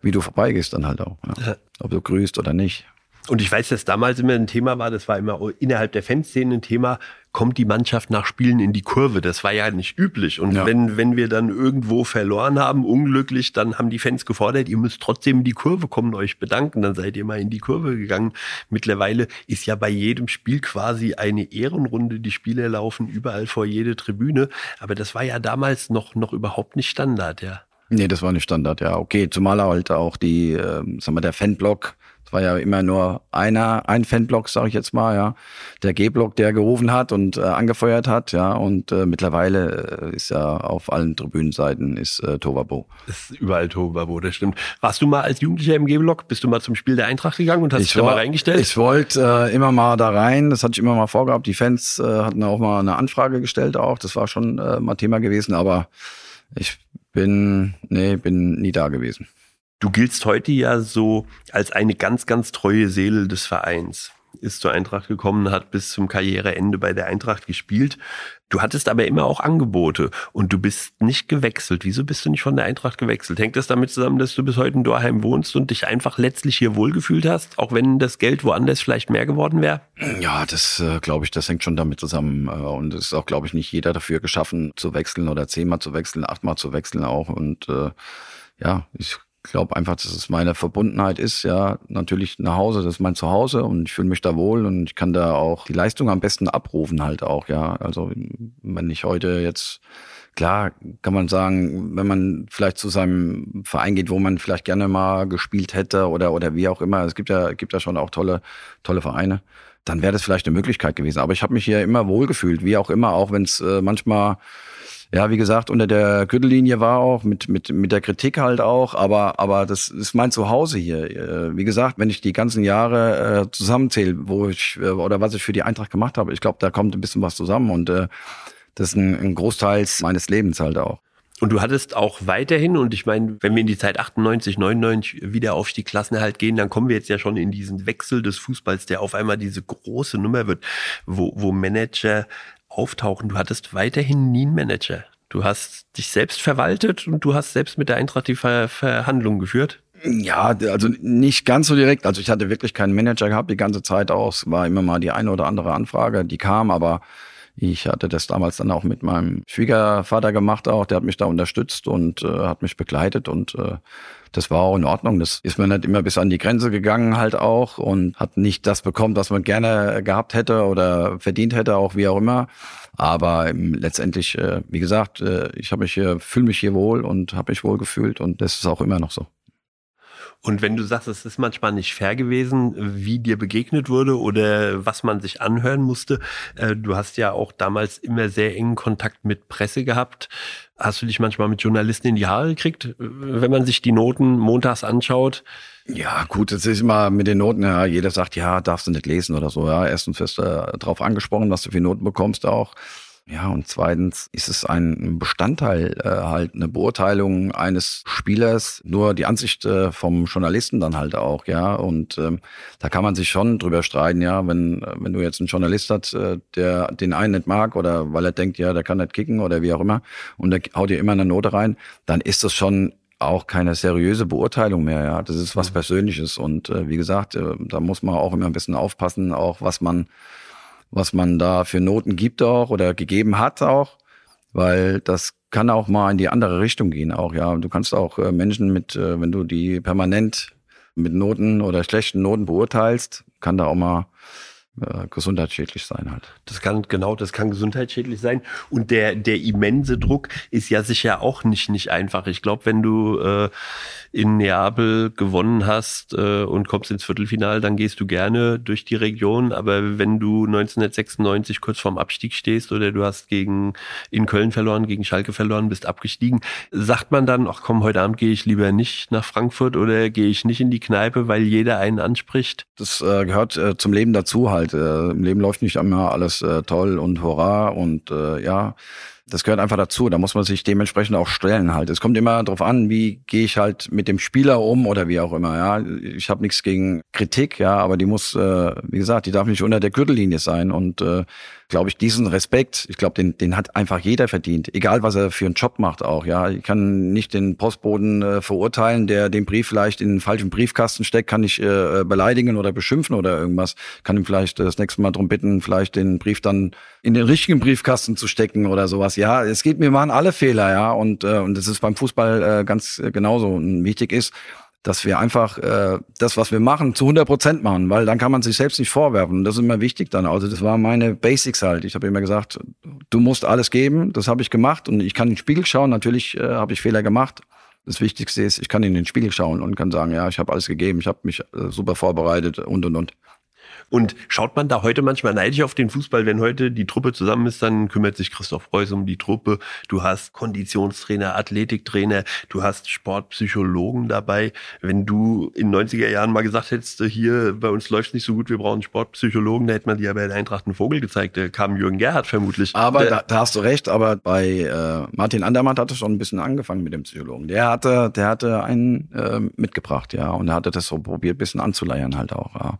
wie du vorbeigehst dann halt auch. Ja. Ob du grüßt oder nicht. Und ich weiß, dass damals immer ein Thema war, das war immer innerhalb der Fanszene ein Thema, kommt die Mannschaft nach Spielen in die Kurve? Das war ja nicht üblich. Und ja. wenn, wenn wir dann irgendwo verloren haben, unglücklich, dann haben die Fans gefordert, ihr müsst trotzdem in die Kurve kommen, euch bedanken. Dann seid ihr mal in die Kurve gegangen. Mittlerweile ist ja bei jedem Spiel quasi eine Ehrenrunde. Die Spieler laufen überall vor jede Tribüne. Aber das war ja damals noch, noch überhaupt nicht Standard, ja. Nee, das war nicht Standard, ja. Okay, zumal halt auch die, äh, sagen wir, der Fanblock, es war ja immer nur einer, ein Fanblock, sage ich jetzt mal, ja. Der G-Block, der gerufen hat und äh, angefeuert hat, ja. Und äh, mittlerweile äh, ist ja auf allen Tribünenseiten ist äh, Tovabo. Ist überall Tovabo, das stimmt. Warst du mal als Jugendlicher im G-Block? Bist du mal zum Spiel der Eintracht gegangen und hast ich dich da mal reingestellt? Ich wollte äh, immer mal da rein, das hatte ich immer mal vorgehabt. Die Fans äh, hatten auch mal eine Anfrage gestellt auch, das war schon äh, mal Thema gewesen, aber ich bin, nee, bin nie da gewesen. Du giltst heute ja so als eine ganz, ganz treue Seele des Vereins. Ist zur Eintracht gekommen, hat bis zum Karriereende bei der Eintracht gespielt. Du hattest aber immer auch Angebote und du bist nicht gewechselt. Wieso bist du nicht von der Eintracht gewechselt? Hängt das damit zusammen, dass du bis heute in Dorheim wohnst und dich einfach letztlich hier wohlgefühlt hast, auch wenn das Geld woanders vielleicht mehr geworden wäre? Ja, das äh, glaube ich, das hängt schon damit zusammen. Äh, und es ist auch, glaube ich, nicht jeder dafür geschaffen, zu wechseln oder zehnmal zu wechseln, achtmal zu wechseln auch. Und äh, ja, ich glaube einfach, dass es meine Verbundenheit ist, ja, natürlich nach Hause, das ist mein Zuhause und ich fühle mich da wohl und ich kann da auch die Leistung am besten abrufen halt auch, ja. Also wenn ich heute jetzt, klar, kann man sagen, wenn man vielleicht zu seinem Verein geht, wo man vielleicht gerne mal gespielt hätte oder, oder wie auch immer, es gibt ja, gibt ja schon auch tolle, tolle Vereine, dann wäre das vielleicht eine Möglichkeit gewesen. Aber ich habe mich hier immer wohlgefühlt, wie auch immer, auch wenn es äh, manchmal ja, wie gesagt, unter der Gürtellinie war auch, mit, mit, mit der Kritik halt auch, aber, aber das ist mein Zuhause hier. Äh, wie gesagt, wenn ich die ganzen Jahre äh, zusammenzähle, wo ich, äh, oder was ich für die Eintracht gemacht habe, ich glaube, da kommt ein bisschen was zusammen und äh, das ist ein, ein Großteil meines Lebens halt auch. Und du hattest auch weiterhin, und ich meine, wenn wir in die Zeit 98, 99 wieder auf die Klassenerhalt gehen, dann kommen wir jetzt ja schon in diesen Wechsel des Fußballs, der auf einmal diese große Nummer wird, wo, wo Manager auftauchen. Du hattest weiterhin nie einen Manager. Du hast dich selbst verwaltet und du hast selbst mit der Eintracht die Ver Verhandlungen geführt. Ja, also nicht ganz so direkt. Also ich hatte wirklich keinen Manager gehabt die ganze Zeit aus. War immer mal die eine oder andere Anfrage, die kam, aber ich hatte das damals dann auch mit meinem Schwiegervater gemacht auch. Der hat mich da unterstützt und äh, hat mich begleitet und äh, das war auch in Ordnung. Das ist mir nicht immer bis an die Grenze gegangen halt auch und hat nicht das bekommen, was man gerne gehabt hätte oder verdient hätte, auch wie auch immer. Aber letztendlich, äh, wie gesagt, äh, ich habe mich hier, fühle mich hier wohl und habe mich wohl gefühlt und das ist auch immer noch so. Und wenn du sagst, es ist manchmal nicht fair gewesen, wie dir begegnet wurde oder was man sich anhören musste, äh, du hast ja auch damals immer sehr engen Kontakt mit Presse gehabt. Hast du dich manchmal mit Journalisten in die Haare gekriegt, wenn man sich die Noten montags anschaut? Ja, gut, das ist immer mit den Noten, ja, jeder sagt, ja, darfst du nicht lesen oder so, ja, erstens wirst du darauf angesprochen, was du für Noten bekommst auch. Ja, und zweitens ist es ein Bestandteil, äh, halt eine Beurteilung eines Spielers, nur die Ansicht äh, vom Journalisten dann halt auch, ja. Und ähm, da kann man sich schon drüber streiten, ja, wenn, wenn du jetzt einen Journalist hast, äh, der den einen nicht mag oder weil er denkt, ja, der kann nicht kicken oder wie auch immer, und der haut dir immer eine Note rein, dann ist das schon auch keine seriöse Beurteilung mehr, ja. Das ist was mhm. Persönliches. Und äh, wie gesagt, äh, da muss man auch immer ein bisschen aufpassen, auch was man was man da für Noten gibt auch oder gegeben hat auch, weil das kann auch mal in die andere Richtung gehen auch, ja. Du kannst auch äh, Menschen mit, äh, wenn du die permanent mit Noten oder schlechten Noten beurteilst, kann da auch mal äh, gesundheitsschädlich sein halt. Das kann genau, das kann gesundheitsschädlich sein und der der immense Druck ist ja sicher auch nicht nicht einfach. Ich glaube, wenn du äh, in Neapel gewonnen hast äh, und kommst ins Viertelfinale, dann gehst du gerne durch die Region, aber wenn du 1996 kurz vorm Abstieg stehst oder du hast gegen in Köln verloren, gegen Schalke verloren, bist abgestiegen, sagt man dann, ach komm, heute Abend gehe ich lieber nicht nach Frankfurt oder gehe ich nicht in die Kneipe, weil jeder einen anspricht? Das äh, gehört äh, zum Leben dazu halt Äh, Im Leben läuft nicht immer alles äh, toll und hurra und äh, ja, das gehört einfach dazu. Da muss man sich dementsprechend auch stellen halt. Es kommt immer darauf an, wie gehe ich halt mit dem Spieler um oder wie auch immer. Ja, ich habe nichts gegen Kritik, ja, aber die muss, äh, wie gesagt, die darf nicht unter der Gürtellinie sein und äh, glaube ich, diesen Respekt, ich glaube, den, den hat einfach jeder verdient, egal was er für einen Job macht auch. Ja, ich kann nicht den Postboden äh, verurteilen, der den Brief vielleicht in den falschen Briefkasten steckt, kann ich äh, beleidigen oder beschimpfen oder irgendwas. Kann ihm vielleicht das nächste Mal darum bitten, vielleicht den Brief dann in den richtigen Briefkasten zu stecken oder sowas. Ja, es geht mir machen alle Fehler, ja, und äh, und das ist beim Fußball äh, ganz genauso. Und wichtig ist, dass wir einfach äh, das, was wir machen, zu 100 Prozent machen, weil dann kann man sich selbst nicht vorwerfen. Und das ist immer wichtig dann. Also das war meine Basics halt. Ich habe immer gesagt, du musst alles geben. Das habe ich gemacht und ich kann in den Spiegel schauen. Natürlich äh, habe ich Fehler gemacht. Das Wichtigste ist, ich kann in den Spiegel schauen und kann sagen, ja, ich habe alles gegeben, ich habe mich äh, super vorbereitet und und und. Und schaut man da heute manchmal neidisch auf den Fußball, wenn heute die Truppe zusammen ist, dann kümmert sich Christoph Preuß um die Truppe. Du hast Konditionstrainer, Athletiktrainer, du hast Sportpsychologen dabei. Wenn du in 90er Jahren mal gesagt hättest, hier bei uns läuft nicht so gut, wir brauchen Sportpsychologen, da hätte man dir ja bei der Eintracht einen Vogel gezeigt. Da kam Jürgen Gerhard vermutlich. Aber da, da, hast du recht, aber bei äh, Martin Andermatt hat es schon ein bisschen angefangen mit dem Psychologen. Der hatte, der hatte einen äh, mitgebracht, ja, und er hatte das so probiert, ein bisschen anzuleiern halt auch. Ja.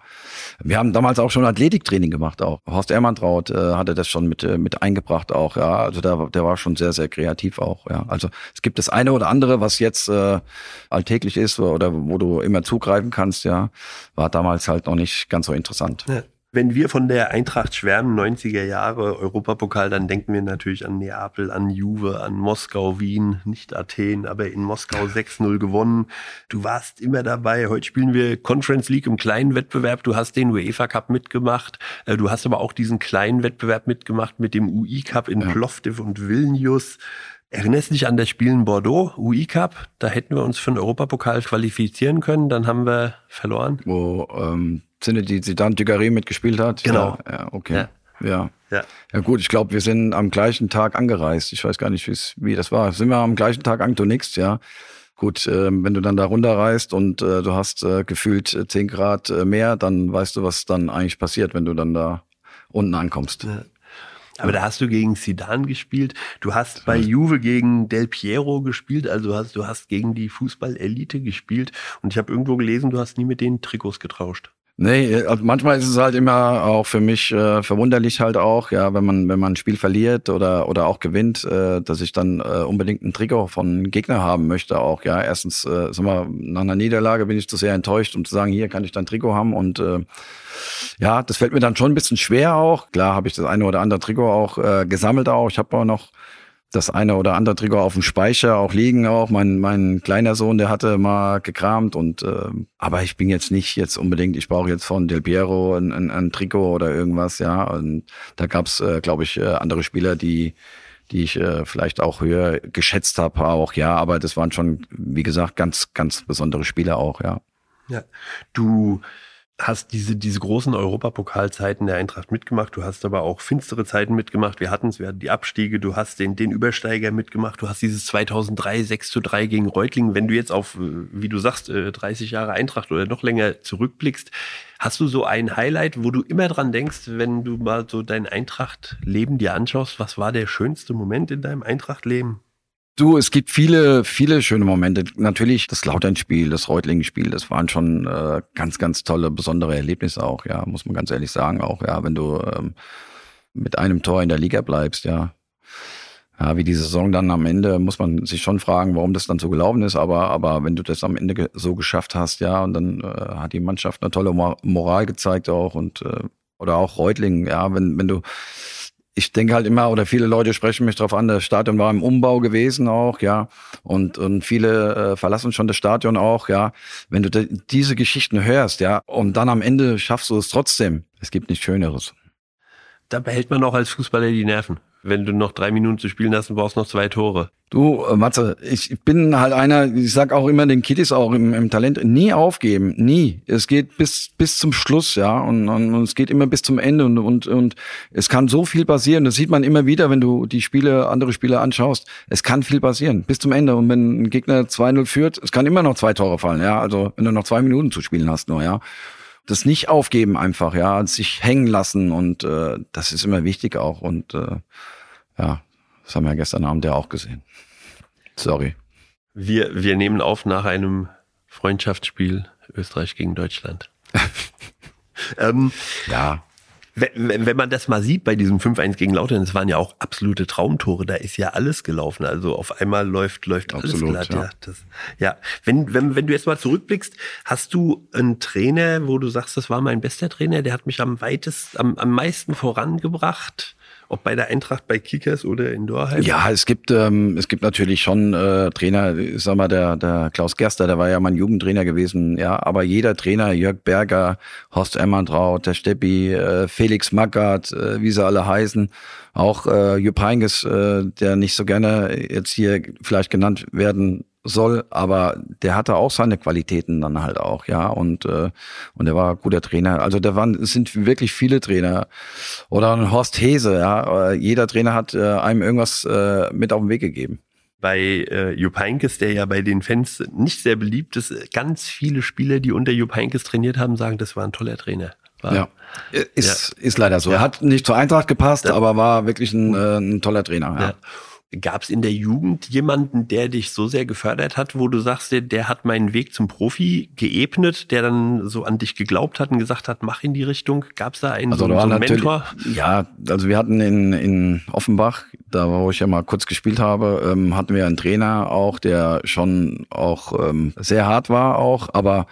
Wir haben damals auch schon Athletiktraining gemacht auch. Horst Ermantraut äh, hatte das schon mit, äh, mit eingebracht auch, ja. Also der, der war schon sehr, sehr kreativ auch, ja. Also es gibt das eine oder andere, was jetzt äh, alltäglich ist oder wo du immer zugreifen kannst, ja, war damals halt noch nicht ganz so interessant. Ja. Wenn wir von der Eintracht schwärmen, 90er Jahre Europapokal, dann denken wir natürlich an Neapel, an Juve, an Moskau, Wien, nicht Athen, aber in Moskau 6-0 gewonnen. Du warst immer dabei. Heute spielen wir Conference League im kleinen Wettbewerb. Du hast den UEFA Cup mitgemacht. Äh, du hast aber auch diesen kleinen Wettbewerb mitgemacht mit dem UI Cup in ja. Plovdiv und Vilnius. Erinnerst du dich an das Spiel in Bordeaux, UI Cup? Da hätten wir uns für den Europapokal qualifizieren können, dann haben wir verloren. Wo ähm, Zinedine Zidane Dugarry mitgespielt hat? Genau. Ja, ja okay. Ja. Ja. Ja, ja gut, ich glaube, wir sind am gleichen Tag angereist. Ich weiß gar nicht, wie das war. Sind wir am gleichen Tag angetonix, ja. Gut, äh, wenn du dann da runterreist und äh, du hast äh, gefühlt äh, 10 Grad äh, mehr, dann weißt du, was dann eigentlich passiert, wenn du dann da unten ankommst. Ja. Aber da hast du gegen Sidan gespielt. Du hast bei Juve gegen Del Piero gespielt. Also hast, du hast gegen die Fußball-Elite gespielt. Und ich habe irgendwo gelesen, du hast nie mit denen Trikots getauscht. Nee, also manchmal ist es halt immer auch für mich äh, verwunderlich halt auch, ja, wenn man wenn man ein Spiel verliert oder oder auch gewinnt, äh, dass ich dann äh, unbedingt ein Trikot von Gegner haben möchte auch, ja. Erstens, äh, sag mal, nach einer Niederlage bin ich zu sehr enttäuscht, um zu sagen, hier kann ich dann Trikot haben und äh, ja, das fällt mir dann schon ein bisschen schwer auch. Klar habe ich das eine oder andere Trikot auch äh, gesammelt auch. Ich habe auch noch das eine oder andere Trikot auf dem Speicher auch liegen auch. Mein, mein kleiner Sohn, der hatte mal gekramt und äh, aber ich bin jetzt nicht jetzt unbedingt, ich brauche jetzt von Del Piero ein, ein, ein Trikot oder irgendwas, ja. Und da gab's, äh, glaube ich, äh, andere Spieler, die die ich äh, vielleicht auch höher geschätzt habe, auch ja, aber das waren schon, wie gesagt, ganz, ganz besondere Spieler auch, ja. Ja, du hast diese, diese großen Europapokalzeiten der Eintracht mitgemacht, du hast aber auch finstere Zeiten mitgemacht. Wir hatten es, wir hatten die Abstiege, du hast den, den Übersteiger mitgemacht, du hast dieses 2003 6 zu 3 gegen Reutlingen. Wenn du jetzt auf, äh, wie du sagst, 30 äh, Jahre Eintracht oder noch länger zurückblickst, hast du so ein Highlight, wo du immer dran denkst, wenn du mal so dein Eintracht-Leben dir anschaust, was war der schönste Moment in deinem Eintracht-Leben? Du, es gibt viele, viele schöne Momente. Natürlich das Lautern-Spiel, das Reutlingen-Spiel, das waren schon äh, ganz, ganz tolle, besondere Erlebnisse auch, ja, muss man ganz ehrlich sagen auch, ja, wenn du ähm, mit einem Tor in der Liga bleibst, ja. Ja, wie die Saison dann am Ende, muss man sich schon fragen, warum das dann so gelaufen ist, aber, aber wenn du das am Ende ge so geschafft hast, ja, und dann äh, hat die Mannschaft eine tolle Moral gezeigt auch und äh, oder auch Reutlingen, ja, wenn, wenn du ich denke halt immer, oder viele Leute sprechen mich darauf an, das Stadion war im Umbau gewesen auch, ja. Und, und viele äh, verlassen schon das Stadion auch, ja. Wenn du diese Geschichten hörst, ja, und dann am Ende schaffst du es trotzdem. Es gibt nichts Schöneres. Da behält man auch als Fußballer die Nerven wenn du noch drei Minuten zu spielen hast und brauchst noch zwei Tore. Du, äh, Matze, ich bin halt einer, ich sag auch immer den Kiddies auch im, im Talent, nie aufgeben, nie. Es geht bis bis zum Schluss, ja, und, und, und es geht immer bis zum Ende und, und und es kann so viel passieren. Das sieht man immer wieder, wenn du die Spiele, andere Spiele anschaust. Es kann viel passieren bis zum Ende. Und wenn ein Gegner 2-0 führt, es kann immer noch zwei Tore fallen, ja. Also wenn du noch zwei Minuten zu spielen hast, nur, ja das nicht aufgeben einfach, ja, sich hängen lassen und äh, das ist immer wichtig auch und äh, ja, das haben wir gestern Abend ja auch gesehen. Sorry. Wir, wir nehmen auf nach einem Freundschaftsspiel Österreich gegen Deutschland. ähm, ja. Wenn, wenn man das mal sieht bei diesem 5-1 gegen Lautern, es waren ja auch absolute Traumtore, da ist ja alles gelaufen. Also auf einmal läuft, läuft Absolut, alles glatt. Ja. Ja, das, ja. Wenn, wenn, wenn du jetzt mal zurückblickst, hast du einen Trainer, wo du sagst, das war mein bester Trainer, der hat mich am weitest, am, am meisten vorangebracht? Ob bei der Eintracht, bei Kickers oder in Dorheim? Ja, es gibt ähm, es gibt natürlich schon äh, Trainer, ich sag mal, der, der Klaus Gerster, der war ja mein Jugendtrainer gewesen, ja, aber jeder Trainer, Jörg Berger, Horst Emmertraut, der Steppi, äh, Felix Magath, äh, wie sie alle heißen, auch äh, Jupp Heynckes, äh, der nicht so gerne jetzt hier vielleicht genannt werden soll, aber der hatte auch seine Qualitäten dann halt auch, ja, und äh, und er war guter Trainer. Also da waren es sind wirklich viele Trainer oder ein Horst Hese, ja, jeder Trainer hat äh, einem irgendwas äh, mit auf den Weg gegeben. Bei äh, Jupp Heynckes, der ja bei den Fans nicht sehr beliebt ist, ganz viele Spieler, die unter Jupp Heynckes trainiert haben, sagen, das war ein toller Trainer. War, ja, ist, ja. ist leider so. Ja. Er hat nicht zur Eintracht gepasst, ja. aber war wirklich ein, äh, ein toller Trainer. Ja. Gab es in der Jugend jemanden, der dich so sehr gefördert hat, wo du sagst, der, der hat meinen Weg zum Profi geebnet, der dann so an dich geglaubt hat und gesagt hat, mach in die Richtung? Gab es da einen, also, so, so einen Mentor? Ja, also wir hatten in, in Offenbach, da wo ich ja mal kurz gespielt habe, ähm, hatten wir einen Trainer auch, der schon auch ähm, sehr hart war auch, aber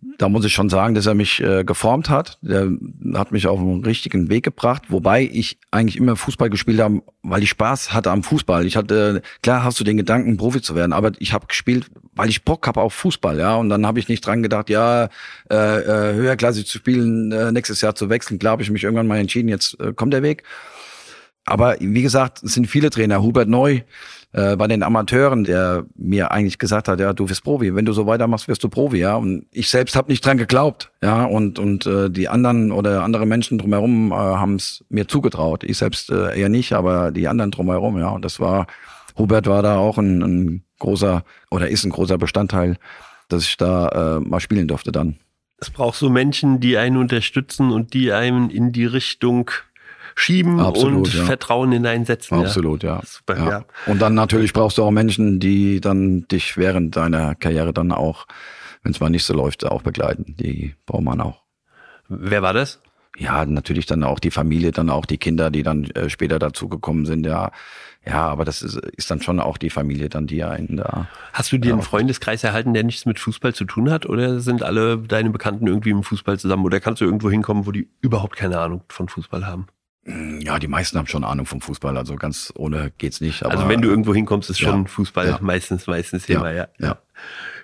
da muss ich schon sagen, dass er mich äh, geformt hat. Der hat mich auf den richtigen Weg gebracht, wobei ich eigentlich immer Fußball gespielt habe, weil ich Spaß hatte am Fußball. Ich hatte, klar hast du den Gedanken, Profi zu werden, aber ich habe gespielt, weil ich Bock habe auf Fußball, ja. Und dann habe ich nicht dran gedacht, ja, äh, äh, höherklassig zu spielen, äh, nächstes Jahr zu wechseln. Klar ich mich irgendwann mal entschieden, jetzt äh, kommt der Weg. Aber wie gesagt, es sind viele Trainer. Hubert Neu, äh, bei den Amateuren, der mir eigentlich gesagt hat, ja, du wirst Profi, wenn du so weitermachst, wirst du Profi, ja. Und ich selbst habe nicht dran geglaubt, ja. Und und äh, die anderen oder andere Menschen drumherum äh, haben es mir zugetraut. Ich selbst äh, eher nicht, aber die anderen drumherum, ja. Und das war, Hubert war da auch ein, ein großer oder ist ein großer Bestandteil, dass ich da äh, mal spielen durfte dann. Es braucht so Menschen, die einen unterstützen und die einen in die Richtung schieben Absolut, und ja. Vertrauen hineinsetzen. Absolut, ja. ja. Super, ja. Und dann natürlich brauchst du auch Menschen, die dann dich während deiner Karriere dann auch, wenn es mal nicht so läuft, auch begleiten. Die braucht man auch. Wer war das? Ja, natürlich dann auch die Familie, dann auch die Kinder, die dann äh, später dazugekommen sind, ja. Ja, aber das ist, ist dann schon auch die Familie dann, die einen da. Hast du dir einen Freundeskreis erhalten, der nichts mit Fußball zu tun hat? Oder sind alle deine Bekannten irgendwie im Fußball zusammen? Oder kannst du irgendwo hinkommen, wo die überhaupt keine Ahnung von Fußball haben? Mm, ja, die meisten haben schon Ahnung vom Fußball, also ganz ohne geht's nicht. also wenn du irgendwo hinkommst, ist schon Fußball ja. meistens, meistens Thema, ja. ja. ja.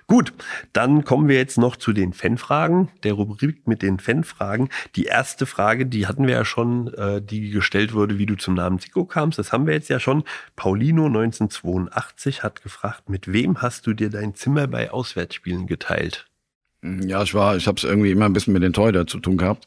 Gut, dann kommen wir jetzt noch zu den Fanfragen, der Rubrik mit den Fanfragen. Die erste Frage, die hatten wir ja schon, äh, die gestellt wurde, wie du zum Namen Zico kamst. Das haben wir jetzt ja schon. Paulino 1982 hat gefragt, mit wem hast du dir dein Zimmer bei Auswärtsspielen geteilt? Ja, ich war, ich habe es irgendwie immer ein bisschen mit den Torhüter zu tun gehabt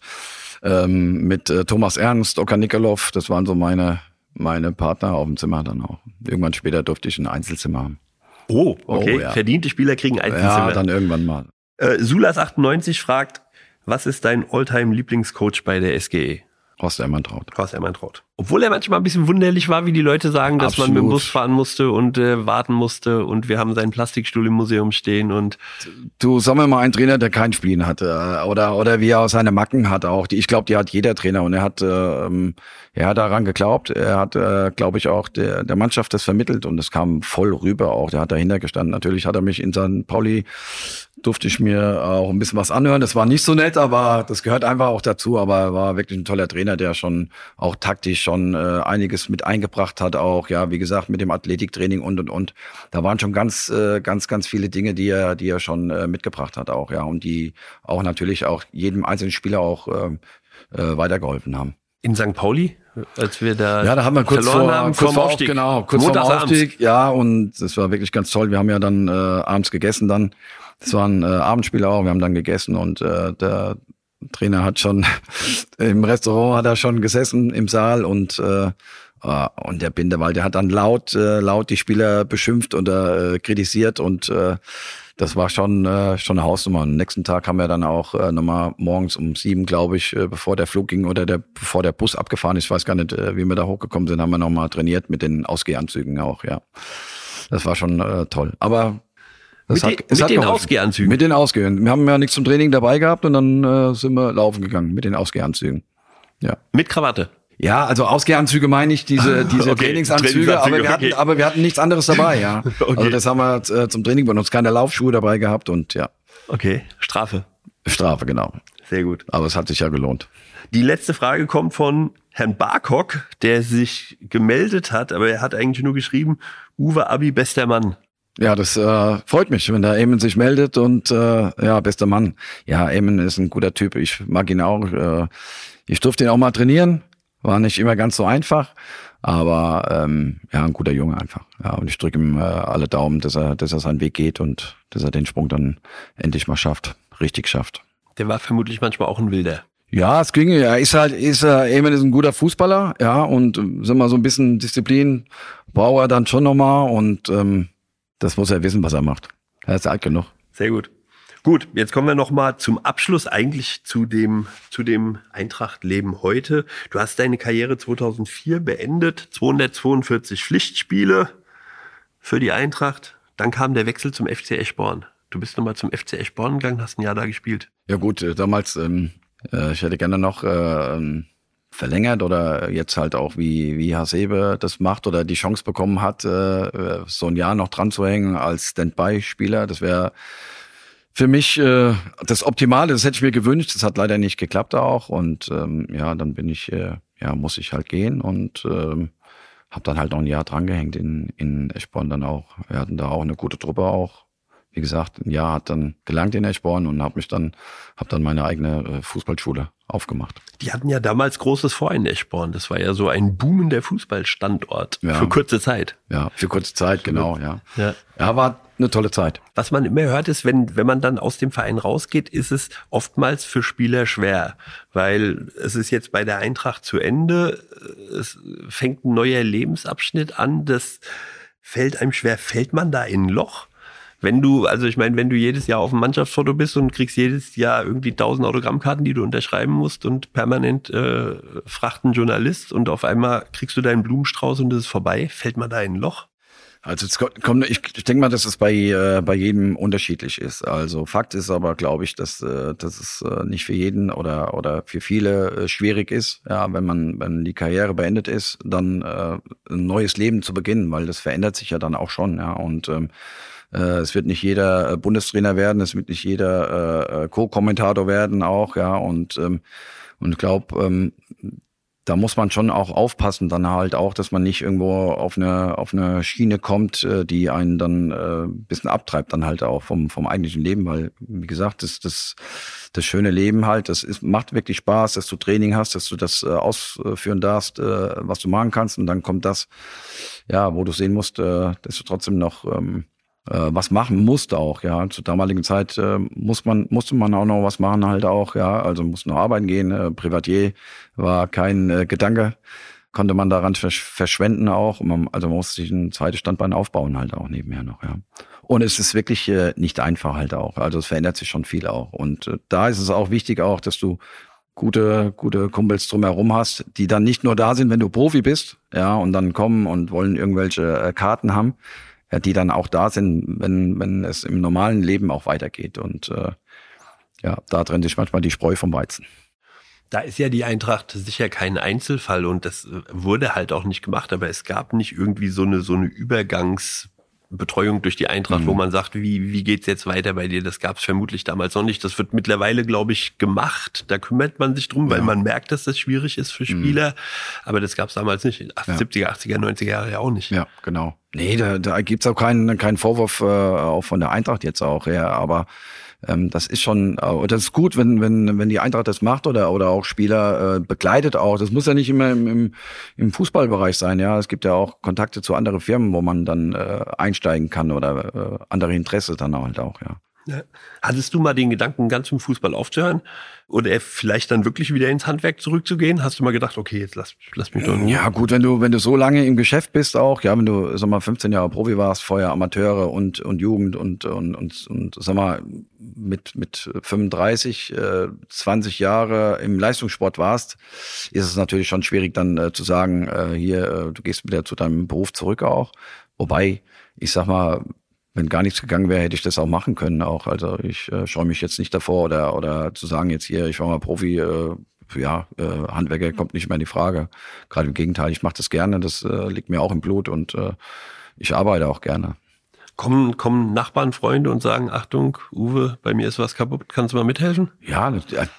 ähm, mit äh, Thomas Ernst, Oka Nikolov, das waren so meine, meine Partner auf dem Zimmer dann auch. Irgendwann später durfte ich ein Einzelzimmer haben. Oh, okay. Oh, ja. Verdiente Spieler kriegen Einzelzimmer. Ja, dann irgendwann mal. Äh, Sulas98 fragt, was ist dein Alltime Lieblingscoach bei der SGE? Horst Ermantraut. Horst Ermantraut. Obwohl er manchmal ein bisschen wunderlich war, wie die Leute sagen, dass Absolut. man mit dem Bus fahren musste und äh, warten musste und wir haben seinen Plastikstuhl im Museum stehen und du sag mir mal einen Trainer, der kein Spielen hatte oder oder wie er auch seine Macken hat auch. Die, ich glaube, die hat jeder Trainer und er hat ähm, er hat daran geglaubt. Er hat, äh, glaube ich, auch der der Mannschaft das vermittelt und es kam voll rüber auch. Der hat dahinter gestanden. Natürlich hat er mich in St. Pauli durfte ich mir auch ein bisschen was anhören. Das war nicht so nett, aber das gehört einfach auch dazu. Aber er war wirklich ein toller Trainer, der schon auch taktisch schon äh, einiges mit eingebracht hat. Auch ja, wie gesagt, mit dem Athletiktraining und und und. Da waren schon ganz, äh, ganz, ganz viele Dinge, die er, die er schon äh, mitgebracht hat auch. Ja, und die auch natürlich auch jedem einzelnen Spieler auch äh, äh, weitergeholfen haben. In St. Pauli, als wir da ja, da haben wir kurz vor, haben, kurz vor Aufstieg, genau, kurz vor Aufstieg, ja, und das war wirklich ganz toll. Wir haben ja dann äh, abends gegessen dann das war ein äh, Abendspiel auch. Wir haben dann gegessen und äh, der Trainer hat schon im Restaurant hat er schon gesessen im Saal und äh, äh, und der Bindewald, der hat dann laut äh, laut die Spieler beschimpft oder äh, kritisiert und äh, das war schon äh, schon eine Hausnummer. Am nächsten Tag haben wir dann auch äh, nochmal morgens um sieben, glaube ich, äh, bevor der Flug ging oder der bevor der Bus abgefahren ist, ich weiß gar nicht, äh, wie wir da hochgekommen sind, haben wir nochmal trainiert mit den Ausgehanzügen auch, ja. Das war schon äh, toll. Aber das mit, hat, den, mit den Ausgehanzügen? Mit den Ausgehen. Wir haben ja nichts zum Training dabei gehabt und dann äh, sind wir laufen gegangen mit den Ausgehanzügen. Ja. Mit Krawatte? Ja, also Ausgehanzüge meine ich, diese, diese okay, Trainingsanzüge, Trainingsanzüge, aber wir, hatten, aber wir hatten nichts anderes dabei, ja. okay. Also das haben wir äh, zum Training benutzt, keine Laufschuhe dabei gehabt und ja. Okay, Strafe. Strafe, genau. Sehr gut. Aber es hat sich ja gelohnt. Die letzte Frage kommt von Herrn Barkok, der sich gemeldet hat, aber er hat eigentlich nur geschrieben, Uwe Abi, bester Mann. Ja, das äh, freut mich, wenn der Eamon sich meldet und äh, ja, bester Mann. Ja, Eamon ist ein guter Typ. Ich mag ihn auch. Äh, ich durfte ihn auch mal trainieren. War nicht immer ganz so einfach, aber ähm, ja, ein guter Junge einfach. Ja, und ich drücke ihm äh, alle Daumen, dass er, dass er seinen Weg geht und dass er den Sprung dann endlich mal schafft, richtig schafft. Der war vermutlich manchmal auch ein Wilder. Ja, es ging, er ist halt, ist, äh, Eamon ist ein guter Fußballer, ja, und äh, sind wir so ein bisschen Disziplin braucht er dann schon nochmal und ähm, das muss er wissen, was er macht. Er ist alt genug. Sehr gut. Gut, jetzt kommen wir noch mal zum Abschluss eigentlich zu dem zu dem Eintracht-Leben heute. Du hast deine Karriere 2004 beendet, 242 Pflichtspiele für die Eintracht. Dann kam der Wechsel zum FC Eschborn. Du bist nochmal zum FC Eschborn gegangen, hast ein Jahr da gespielt. Ja gut, äh, damals, ähm, äh, ich hätte gerne noch äh, ähm, verlängert oder jetzt halt auch wie, wie Hasebe das macht oder die Chance bekommen hat, äh, so ein Jahr noch dran zu hängen als Standby-Spieler. Das wäre für mich äh, das Optimale, das hätte ich mir gewünscht. Das hat leider nicht geklappt auch. Und ähm, ja, dann bin ich, äh, ja, muss ich halt gehen und ähm, habe dann halt noch ein Jahr drangehängt in, in Eschborn dann auch. Wir hatten da auch eine gute Truppe auch. Wie gesagt, ein Jahr hat dann gelangt in Eschborn und habe mich dann, habe dann meine eigene äh, Fußballschule aufgemacht. Die hatten ja damals großes Vor in Eschborn. Das war ja so ein boomender Fußballstandort ja. für kurze Zeit. Ja, für kurze Zeit, genau, ja. Ja, ja war eine tolle Zeit. Was man immer hört, ist, wenn, wenn man dann aus dem Verein rausgeht, ist es oftmals für Spieler schwer, weil es ist jetzt bei der Eintracht zu Ende, es fängt ein neuer Lebensabschnitt an, das fällt einem schwer. Fällt man da in ein Loch? Wenn du, also ich meine, wenn du jedes Jahr auf dem Mannschaftsfoto bist und kriegst jedes Jahr irgendwie tausend Autogrammkarten, die du unterschreiben musst und permanent äh, fracht Journalist und auf einmal kriegst du deinen Blumenstrauß und es ist vorbei, fällt man da in ein Loch? Also es kommt, ich, ich denke mal, dass es bei, äh, bei jedem unterschiedlich ist. Also Fakt ist aber, glaube ich, dass, äh, dass es äh, nicht für jeden oder, oder für viele äh, schwierig ist, ja, wenn man, wenn die Karriere beendet ist, dann äh, ein neues Leben zu beginnen, weil das verändert sich ja dann auch schon, ja. Und ähm, äh, es wird nicht jeder äh, Bundestrainer werden, es wird nicht jeder äh, äh Co-Kommentator werden auch, ja. Und, ähm, und glaube, ähm, da muss man schon auch aufpassen, dann halt auch, dass man nicht irgendwo auf eine, auf eine Schiene kommt, die einen dann äh, ein bisschen abtreibt, dann halt auch vom, vom eigentlichen Leben, weil, wie gesagt, das, das, das schöne Leben halt, das ist, macht wirklich Spaß, dass du Training hast, dass du das äh, ausführen darfst, äh, was du machen kannst und dann kommt das, ja, wo du sehen musst, äh, dass du trotzdem noch ähm, äh, was machen musste auch, ja. Zur damaligen Zeit äh, muss man, musste man auch noch was machen, halt auch, ja. Also musste noch arbeiten gehen. Äh, Privatier war kein äh, Gedanke, konnte man daran versch verschwenden auch. Man, also man musste sich ein zweites Standbein aufbauen, halt auch nebenher noch, ja. Und es ist wirklich äh, nicht einfach halt auch. Also es verändert sich schon viel auch. Und äh, da ist es auch wichtig auch, dass du gute, gute Kumpels drumherum hast, die dann nicht nur da sind, wenn du Profi bist, ja, und dann kommen und wollen irgendwelche äh, Karten haben, ja, die dann auch da sind, wenn, wenn es im normalen Leben auch weitergeht. Und äh, ja, da trennt sich manchmal die Spreu vom Weizen. Da ist ja die Eintracht sicher kein Einzelfall und das äh, wurde halt auch nicht gemacht, aber es gab nicht irgendwie so eine, so eine Übergangs- Betreuung durch die Eintracht, mhm. wo man sagt, wie, wie geht's jetzt weiter bei dir? Das gab es vermutlich damals noch nicht. Das wird mittlerweile, glaube ich, gemacht. Da kümmert man sich drum, ja. weil man merkt, dass das schwierig ist für mhm. Spieler. Mhm. Aber das gab es damals nicht. In 70er, 80er, 90er Jahre ja auch nicht. Ja, genau. Nee, da, da gibt's auch keinen, keinen Vorwurf äh, auch von der Eintracht jetzt auch her. Aber ähm, das ist schon, äh, das ist gut, wenn, wenn, wenn die Eintracht das macht oder, oder auch Spieler äh, begleitet auch. Das muss ja nicht immer im, im, im Fußballbereich sein, ja. Es gibt ja auch Kontakte zu anderen Firmen, wo man dann äh, einsteigen kann oder äh, andere Interesse dann halt auch, ja. Ja. Hattest du mal den Gedanken, ganz im Fußball aufzuhören? Oder vielleicht dann wirklich wieder ins Handwerk zurückzugehen? Hast du mal gedacht, okay, jetzt lass, lass mich doch nur. Ja, gut, wenn du, wenn du so lange im Geschäft bist auch, ja, wenn du, sag mal, 15 Jahre Profi warst, vorher Amateure und, und Jugend und, und, und, und sag mal, mit, mit 35, äh, 20 Jahre im Leistungssport warst, ist es natürlich schon schwierig dann äh, zu sagen, äh, hier, äh, du gehst wieder zu deinem Beruf zurück auch. Wobei, ich sag mal, wenn gar nichts gegangen wäre, hätte ich das auch machen können auch. Also ich äh, scheue mich jetzt nicht davor oder oder zu sagen jetzt hier, ich war mal Profi, äh, ja, äh, Handwerker kommt nicht mehr in die Frage. Gerade im Gegenteil, ich mache das gerne, das äh, liegt mir auch im Blut und äh, ich arbeite auch gerne. Kommen, kommen Nachbarn, Freunde und sagen, Achtung, Uwe, bei mir ist was kaputt, kannst du mal mithelfen? Ja,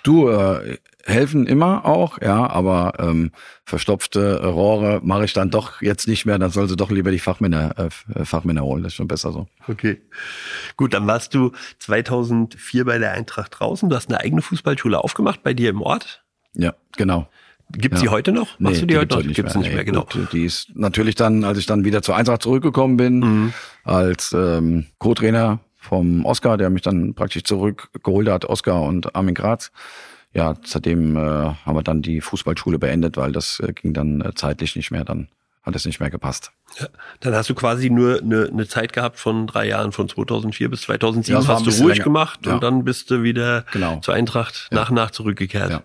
du, äh, helfen immer auch, ja, aber ähm, verstopfte Rohre mache ich dann doch jetzt nicht mehr, dann soll sie doch lieber die Fachmänner, äh, Fachmänner holen, das ist schon besser so. Okay, gut, dann warst du 2004 bei der Eintracht draußen, du hast eine eigene Fußballschule aufgemacht bei dir im Ort? Ja, genau. Gibt ja. die heute noch? Machst nee, du die, die heute noch? Nicht Gibt's mehr. nicht mehr, genau. Gut, die ist natürlich dann, als ich dann wieder zur Eintracht zurückgekommen bin, mhm. als ähm, Co-Trainer vom Oscar, der mich dann praktisch zurückgeholt hat, Oscar und Armin Graz. Ja, seitdem äh, haben wir dann die Fußballschule beendet, weil das äh, ging dann äh, zeitlich nicht mehr, dann hat es nicht mehr gepasst. Ja, dann hast du quasi nur eine, eine Zeit gehabt von drei Jahren, von 2004 bis 2007 ja, hast du ruhig länger. gemacht ja. und dann bist du wieder genau. zur Eintracht nach und nach zurückgekehrt.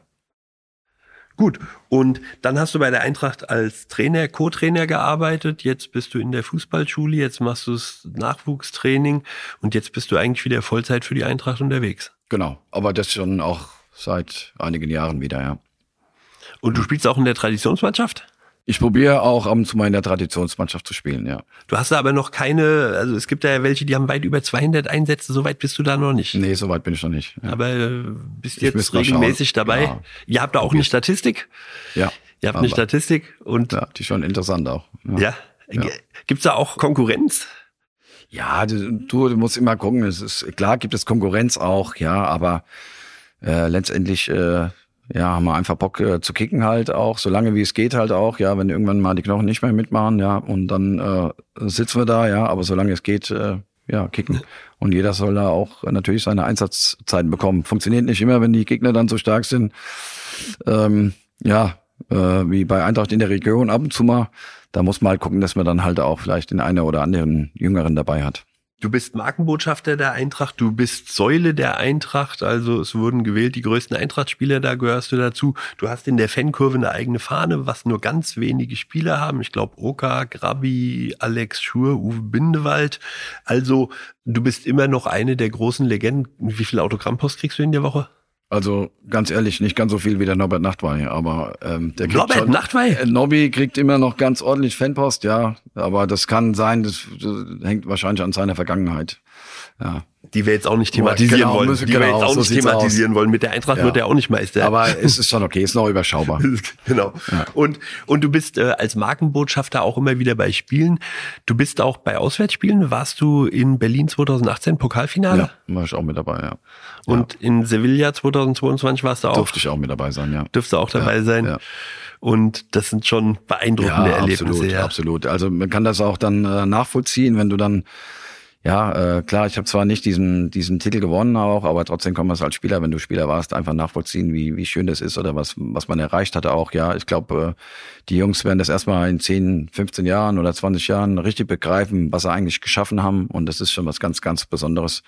Gut, und dann hast du bei der Eintracht als Trainer, Co-Trainer gearbeitet, jetzt bist du in der Fußballschule, jetzt machst du das Nachwuchstraining und jetzt bist du eigentlich wieder Vollzeit für die Eintracht unterwegs. Genau, aber das schon auch seit einigen Jahren wieder, ja. Und du spielst auch in der Traditionsmannschaft? Ich probiere auch ab und zu mal in der Traditionsmannschaft zu spielen, ja. Du hast da aber noch keine, also es gibt da ja welche, die haben weit über 200 Einsätze, so weit bist du da noch nicht. Nee, so weit bin ich noch nicht. Ja. Aber äh, bist jetzt regelmäßig dabei. Ja. Ihr habt da auch eine Statistik? Ja. Ihr habt eine Statistik und. Ja, die ist schon interessant auch. Ja. ja. Gibt's da auch Konkurrenz? Ja, du, du musst immer gucken. Es ist klar, gibt es Konkurrenz auch, ja, aber äh, letztendlich äh, ja, haben wir einfach Bock äh, zu kicken halt auch, solange wie es geht halt auch, ja, wenn irgendwann mal die Knochen nicht mehr mitmachen, ja, und dann äh, sitzen wir da, ja, aber solange es geht, äh, ja, kicken. Und jeder soll da auch natürlich seine Einsatzzeiten bekommen. Funktioniert nicht immer, wenn die Gegner dann so stark sind. Ähm, ja, äh, wie bei Eintracht in der Region ab und zu mal da muss man halt gucken, dass man dann halt auch vielleicht den einen oder anderen Jüngeren dabei hat. Du bist Markenbotschafter der Eintracht, du bist Säule der Eintracht, also es wurden gewählt die größten Eintracht-Spieler, da gehörst du dazu. Du hast in der Fankurve eine eigene Fahne, was nur ganz wenige Spieler haben. Ich glaube Oka, Grabi, Alex Schur, Uwe Bindewald. Also du bist immer noch eine der großen Legenden. Wie viele Autogrammpost kriegst du in der Woche? Also ganz ehrlich, nicht ganz so viel wie der Norbert Nachtwey, aber ähm, der kriegt Norbert schon, Nachtwey? Äh, Nobby kriegt immer noch ganz ordentlich Fanpost, ja, aber das kann sein, das, das hängt wahrscheinlich an seiner Vergangenheit. Ja die wir jetzt auch nicht thematisieren genau, wollen. Die genau, wir jetzt auch so nicht thematisieren aus. wollen. Mit der Eintracht ja. wird er auch nicht Meister. Aber es ist schon okay, ist noch überschaubar. genau. Ja. Und, und du bist äh, als Markenbotschafter auch immer wieder bei Spielen. Du bist auch bei Auswärtsspielen. Warst du in Berlin 2018 Pokalfinale? Ja, war ich auch mit dabei, ja. Und ja. in Sevilla 2022 warst du auch? Durfte ich auch mit dabei sein, ja. Dürfte auch dabei sein. Ja. Und das sind schon beeindruckende ja, Erlebnisse. Absolut, ja, absolut. Also man kann das auch dann äh, nachvollziehen, wenn du dann ja, äh, klar, ich habe zwar nicht diesen, diesen Titel gewonnen auch, aber trotzdem kann man es als Spieler, wenn du Spieler warst, einfach nachvollziehen, wie, wie schön das ist oder was, was man erreicht hatte auch. Ja, ich glaube, äh, die Jungs werden das erstmal in 10, 15 Jahren oder 20 Jahren richtig begreifen, was sie eigentlich geschaffen haben. Und das ist schon was ganz, ganz Besonderes,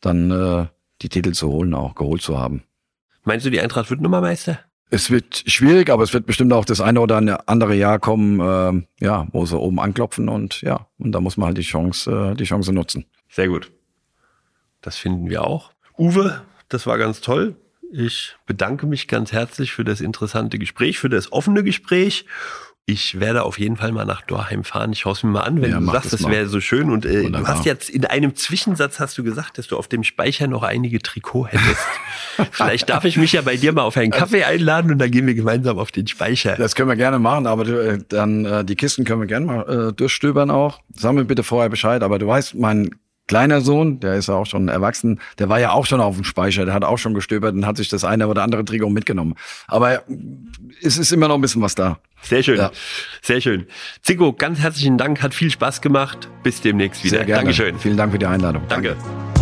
dann äh, die Titel zu holen, auch geholt zu haben. Meinst du, die Eintracht wird Nummermeister? Es wird schwierig, aber es wird bestimmt auch das eine oder andere Jahr kommen, äh, ja, wo sie oben anklopfen und ja, und da muss man halt die Chance, äh, die Chance nutzen. Sehr gut. Das finden wir auch. Uwe, das war ganz toll. Ich bedanke mich ganz herzlich für das interessante Gespräch, für das offene Gespräch ich werde auf jeden Fall mal nach Dorheim fahren. Ich haue mir mal an, wenn ja, du sagst, das, das wäre so schön. Und äh, du hast jetzt in einem Zwischensatz hast du gesagt, dass du auf dem Speicher noch einige Trikot hättest. Vielleicht darf ich mich ja bei dir mal auf einen Kaffee einladen und dann gehen wir gemeinsam auf den Speicher. Das können wir gerne machen, aber du, äh, dann äh, die Kisten können wir gerne mal äh, durchstöbern auch. Sag mir bitte vorher Bescheid. Aber du weißt, mein kleiner Sohn, der ist ja auch schon erwachsen, der war ja auch schon auf dem Speicher, der hat auch schon gestöbert und hat sich das eine oder andere Trikot mitgenommen. Aber es ist immer noch ein bisschen was da. Sehr schön, ja. sehr schön. Zico, ganz herzlichen Dank, hat viel Spaß gemacht. Bis demnächst wieder. Sehr gerne. Dankeschön. Vielen Dank für die Einladung. Danke. Danke.